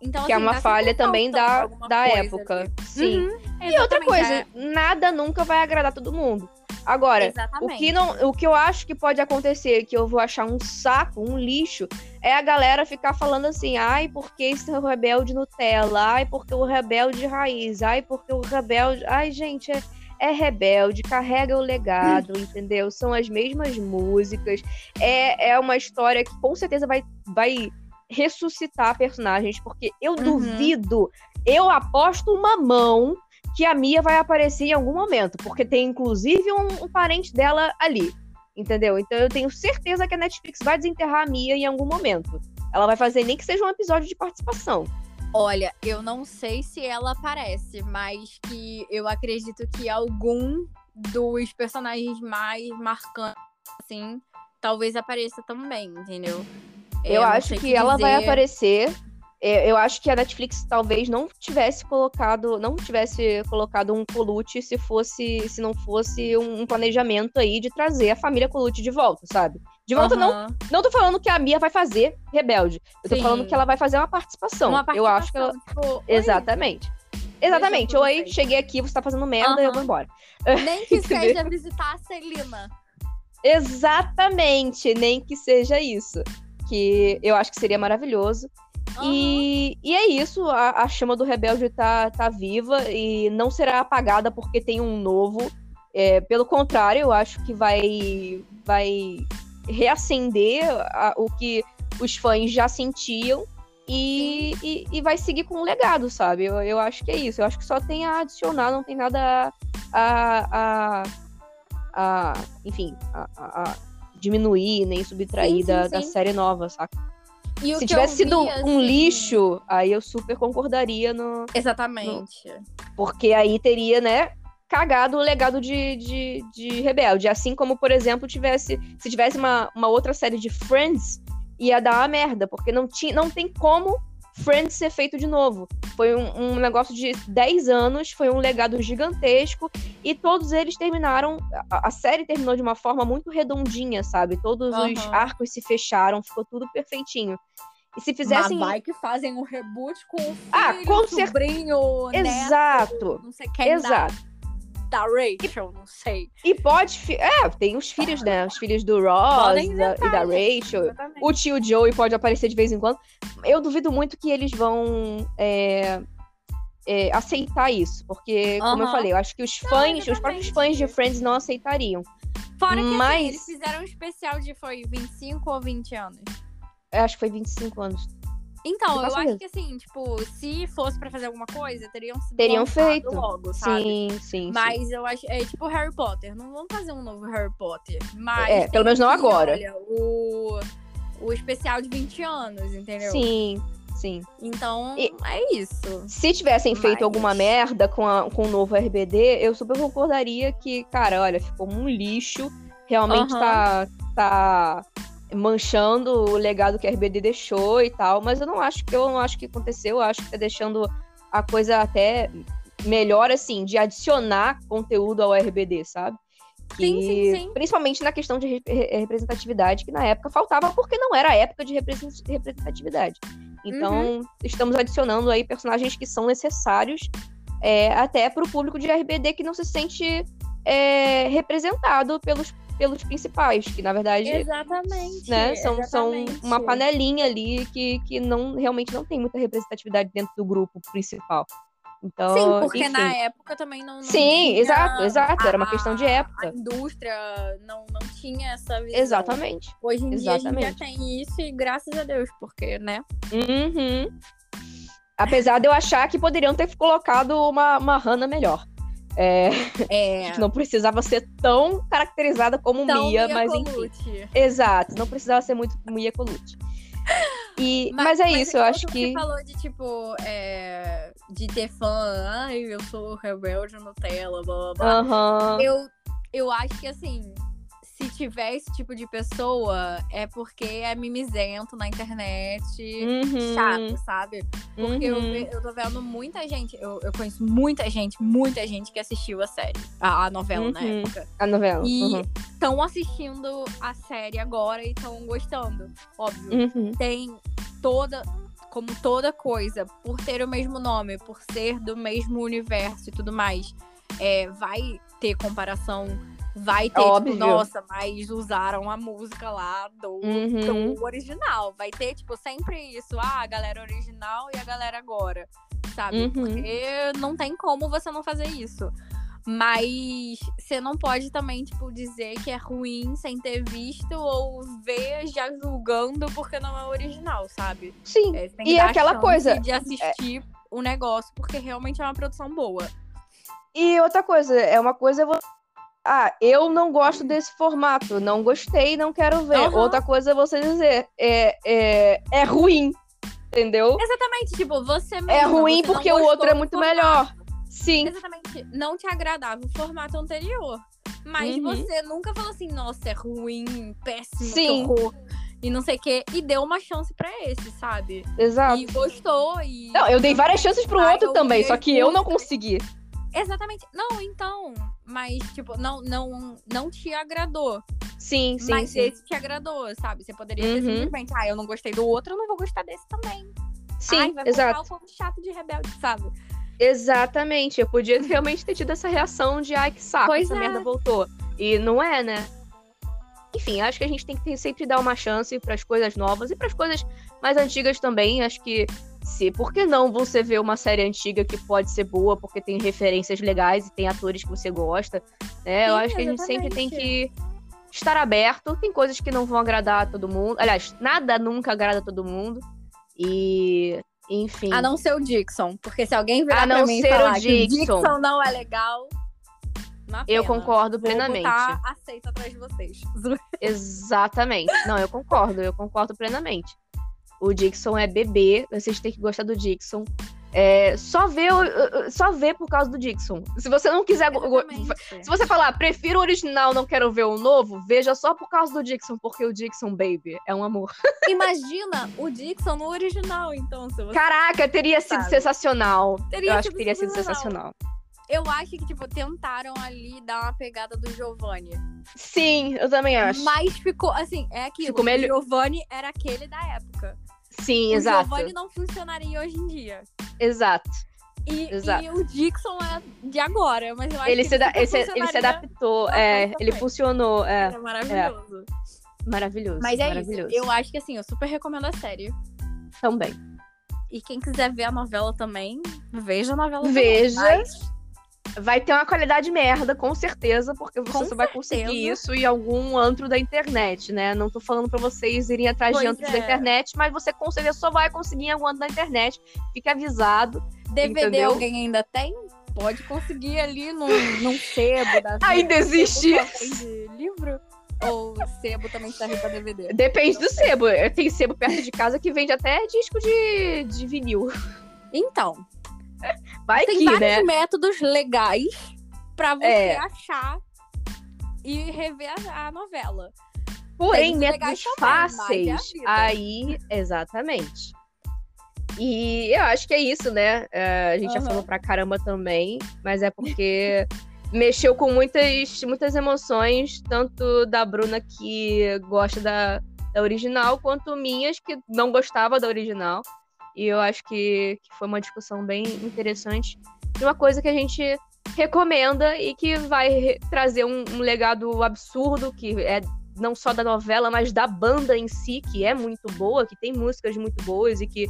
então, que é assim, é uma falha também da, da época. Ali. Sim. Uhum, e outra coisa, é... nada nunca vai agradar todo mundo. Agora, o que, não, o que eu acho que pode acontecer, que eu vou achar um saco, um lixo, é a galera ficar falando assim, ai, porque esse é o rebelde Nutella, ai, porque o rebelde raiz, ai, porque o rebelde. Ai, gente, é, é rebelde, carrega o legado, entendeu? São as mesmas músicas. É, é uma história que com certeza vai, vai ressuscitar personagens, porque eu uhum. duvido, eu aposto uma mão que a Mia vai aparecer em algum momento, porque tem inclusive um, um, parente dela ali, entendeu? Então eu tenho certeza que a Netflix vai desenterrar a Mia em algum momento. Ela vai fazer nem que seja um episódio de participação. Olha, eu não sei se ela aparece, mas que eu acredito que algum dos personagens mais marcantes, assim, talvez apareça também, entendeu? Eu, eu acho que, ela vai aparecer eu acho que a Netflix talvez não tivesse colocado, não tivesse colocado um Colucci se fosse, se não fosse um planejamento aí de trazer a família Colucci de volta, sabe? De volta uhum. não, não tô falando que a Mia vai fazer Rebelde. Eu tô Sim. falando que ela vai fazer uma participação. Uma participação eu acho que ela... tipo, Exatamente. Exatamente. Oi, cheguei aqui, você tá fazendo merda, uhum. eu vou embora. Nem que seja visitar a Celina. Exatamente, nem que seja isso. Que eu acho que seria maravilhoso. Uhum. E, e é isso, a, a, chama do rebelde tá, tá viva e não será apagada porque tem um novo. É, pelo contrário, eu acho que vai, vai reacender a, o que os fãs já sentiam e, e, e, vai seguir com o legado, sabe? Eu, eu acho que é isso. Eu acho que só tem a adicionar, não tem nada a. a, a enfim, a, a, diminuir nem subtrair sim, sim, da, sim. da série nova, saca? E Se tivesse sido vi, um assim... lixo, aí eu super concordaria no. Exatamente. No... Porque aí teria, né? Cagado o legado de, de, de Rebelde. Assim como, por exemplo, tivesse. Se tivesse uma, uma outra série de Friends, ia dar uma merda. Porque não, tinha, não tem como Friends ser feito de novo. Foi um, um, negócio de 10 anos, foi um legado gigantesco, e todos eles terminaram. A, a série terminou de uma forma muito redondinha, sabe? Todos uhum. os arcos se fecharam, ficou tudo perfeitinho. E se fizessem. Mas vai que fazem um reboot com o ah, filho, ah, com sobrinho, cer... Exato. Neto, não sei quem Exato. Dá da Rachel, não sei. E pode. É, tem os filhos, né? Os filhos do Ross e da, e da Rachel. Exatamente. O tio Joey pode aparecer de vez em quando. Eu duvido muito que eles vão. É, é, aceitar isso, porque, como eu falei, eu acho que os fãs, os próprios fãs de Friends não aceitariam. Fora que assim, Mas... assim, eles fizeram um especial de foi 25 ou 20 anos. Eu acho que foi 25 anos. Então, eu acho que assim, tipo, se fosse pra fazer alguma coisa, teriam sido Teriam feito. logo, sabe? Sim, sim. Mas sim. eu acho. É tipo Harry Potter. Não vamos fazer um novo Harry Potter. Mas. É, pelo menos não que, agora. Olha, o, o especial de 20 anos, entendeu? Sim. Sim. Então, e, é isso. Se tivessem Mas... feito alguma merda com, a, com o novo RBD, eu super concordaria que, cara, olha, ficou um lixo. Realmente uhum. tá, tá manchando o legado que a RBD deixou e tal, mas eu não acho que eu não acho que aconteceu, eu acho que tá deixando a coisa até melhor assim, de adicionar conteúdo ao RBD, sabe? Que, sim, sim, sim. Principalmente na questão de representatividade, que na época faltava porque não era a época de representatividade. Então, uhum. estamos adicionando aí personagens que são necessários é, até para o público de RBD que não se sente é, representado pelos pelos principais, que na verdade. Exatamente. Né, são, exatamente. são uma panelinha ali que, que não, realmente não tem muita representatividade dentro do grupo principal. Então, Sim, porque enfim. na época também não. não Sim, exato, exato. A, era uma questão de época. A indústria não, não tinha essa visão. Exatamente. Hoje em exatamente. dia a gente já tem isso e graças a Deus, porque, né? Uhum. Apesar de eu achar que poderiam ter colocado uma, uma Hannah melhor. É, é. não precisava ser tão caracterizada como tão Mia, Mia mas Colucci. enfim. Exato, não precisava ser muito Mia Colucci. E, mas, mas é mas isso, eu acho que. Você falou de tipo, é, de ter fã, ai, eu sou rebelde Nutella, blá blá blá. Uhum. Eu, eu acho que assim, se tiver esse tipo de pessoa, é porque é mimizento na internet, uhum. chato, sabe? Porque uhum. eu, eu tô vendo muita gente, eu, eu conheço muita gente, muita gente que assistiu a série, a, a novela uhum. na época. A novela. E estão assistindo a série agora e estão gostando. Óbvio. Uhum. Tem toda. Como toda coisa, por ter o mesmo nome, por ser do mesmo universo e tudo mais, é, vai ter comparação vai ter, tipo, Óbvio. tipo, nossa, mas usaram a música lá do, uhum. do, original. Vai ter, tipo, sempre isso. Ah, a galera original e a galera agora. Sabe? Uhum. Porque não tem como você não fazer isso. Mas você não pode também, tipo, dizer que é ruim sem ter visto ou ver já julgando porque não é original, sabe? Sim. É, e aquela coisa. De assistir é... o negócio porque realmente é uma produção boa. E outra coisa, é uma coisa ah, eu não gosto desse formato, não gostei, não quero ver. Uhum. Outra coisa é você dizer, é, é, é ruim, entendeu? Exatamente, tipo, você mesmo, É ruim porque o outro é muito melhor. Sim. Exatamente, não te agradava o formato anterior. Mas uhum. você nunca falou assim, nossa, é ruim, péssimo, Sim. horror. E não sei o quê. E deu uma chance pra esse, sabe? Exato. E gostou. E... Não, eu dei várias chances pro outro também, só que eu não consegui. Exatamente. Não, então. Mas, tipo, não, não, não te agradou. Sim, sim. Mas sim. esse te agradou, sabe? Você poderia ter Uhum. simplesmente, ah, eu não gostei do outro, eu não vou gostar desse também. Sim, Ai, vai exato. o povo chato de rebelde, sabe? Exatamente. Eu podia realmente ter tido essa reação de ai, que saco, Pois essa é. merda voltou. E não é, né? Enfim, acho que a gente tem que sempre dar uma chance para as coisas novas e para as coisas mais antigas também. Acho que se, por que não você ver uma série antiga que pode ser boa porque tem referências legais e tem atores que você gosta, né? Eu Sim, acho que a gente sempre tem que estar aberto. Tem coisas que não vão agradar a todo mundo. Aliás, nada nunca agrada a todo mundo. E, enfim. A não ser o Dixon. Porque se alguém virar A não pra mim ser o falar o Dixon. Dixon não é legal, Eu concordo Vou plenamente. botar aceito atrás de vocês. Exatamente. Não, eu concordo, eu concordo plenamente. O Dixon é bebê, vocês têm que gostar do Dixon. É, só vê, só vê por causa do Dixon. Se você não quiser. go- go- Se você falar, prefiro o original, não quero ver o novo, veja só por causa do Dixon, porque o Dixon, baby, é um amor. Imagina o Dixon no original, então. Caraca, teria sido Sabe? sensacional. Teria eu acho sido que teria sido sensacional. Eu acho que, tipo, tentaram ali dar uma pegada do Giovanni. Sim, eu também acho. Mas ficou, assim, é aquilo. Ficou melhor- O Giovanni era aquele da época. Sim, o exato. Giovanni não funcionaria hoje em dia. Exato. E, Exato. e o Dixon é de agora, mas eu acho Ele que se, ele, se, ele se adaptou, é, ele funcionou, é. Era maravilhoso. Maravilhoso. Mas é maravilhoso. isso. Eu acho que assim, eu super recomendo a série. Também. E quem quiser ver a novela também, veja a novela Veja. também. Mas vai ter uma qualidade merda, com certeza, porque você Com só vai certeza. conseguir isso em algum antro da internet, né? Não tô falando pra vocês irem atrás de Pois antros é. da internet, mas você com certeza só vai conseguir em algum antro da internet. Fique avisado. DVD Entendeu? alguém ainda tem? Pode conseguir ali num, num sebo da vida. Ainda existe livro? Ou sebo também serve pra DVD? Depende do sebo. Tem sebo perto de casa que vende até disco de, de vinil. Então, Vai tem que, vários né? métodos legais pra você É. achar e rever a, a novela. Porém, Tem métodos também, é fáceis. Aí, exatamente. E eu acho que é isso, né? É, a gente já Aham. falou pra caramba também, mas é porque mexeu com muitas, muitas emoções, tanto da Bruna que gosta da, da original, quanto minhas que não gostava da original. E eu acho que, que foi uma discussão bem interessante. E uma coisa que a gente recomenda e que vai trazer um, um legado absurdo, que é não só da novela, mas da banda em si, que é muito boa, que tem músicas muito boas e que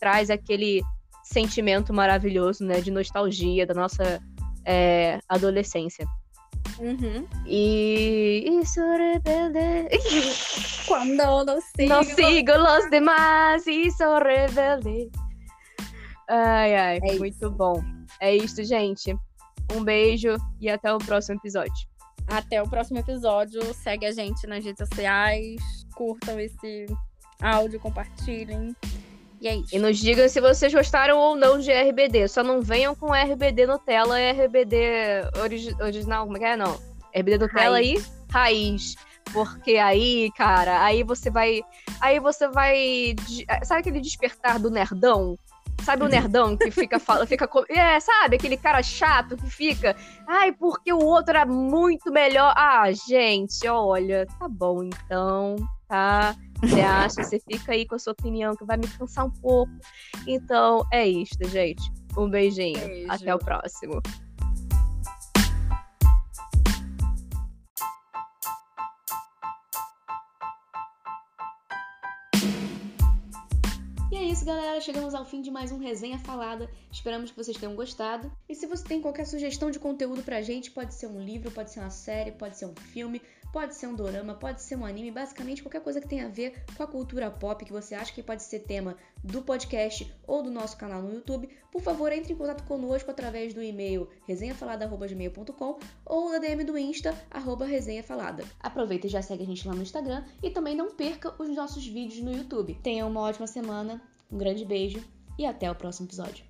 traz aquele sentimento maravilhoso, né, de nostalgia da nossa é, adolescência. Uhum. E isso rebelde. Quando não sigo. Não sigo los demás e sou rebelde. Ai, ai, É muito bom. É isso, gente. Um beijo e até o próximo episódio. Até o próximo episódio. Segue a gente nas redes sociais. Curtam esse áudio, compartilhem. E é isso. E nos digam se vocês gostaram ou não de RBD. Só não venham com RBD Nutella e RBD origi- original. Como é que é? Não. RBD Nutella e raiz. Porque aí, cara, aí você vai. Aí você vai. Sabe aquele despertar do nerdão? Sabe o nerdão que fica falando, fica. É, sabe? Aquele cara chato que fica. Ai, porque o outro era muito melhor. Ah, gente, olha, tá bom então, tá? Você acha, você fica aí com a sua opinião, que vai me cansar um pouco. Então, é isto, gente. Um beijinho. Beijo. Até o próximo. E é isso, galera. Chegamos ao fim de mais um Resenha Falada. Esperamos que vocês tenham gostado. E se você tem qualquer sugestão de conteúdo pra gente, pode ser um livro, pode ser uma série, pode ser um filme, pode ser um dorama, pode ser um anime, basicamente qualquer coisa que tenha a ver com a cultura pop que você acha que pode ser tema do podcast ou do nosso canal no YouTube, por favor, entre em contato conosco através do e-mail resenhafalada.gmail.com ou da DM do Insta, resenhafalada. Aproveita e já segue a gente lá no Instagram e também não perca os nossos vídeos no YouTube. Tenha uma ótima semana, um grande beijo e até o próximo episódio.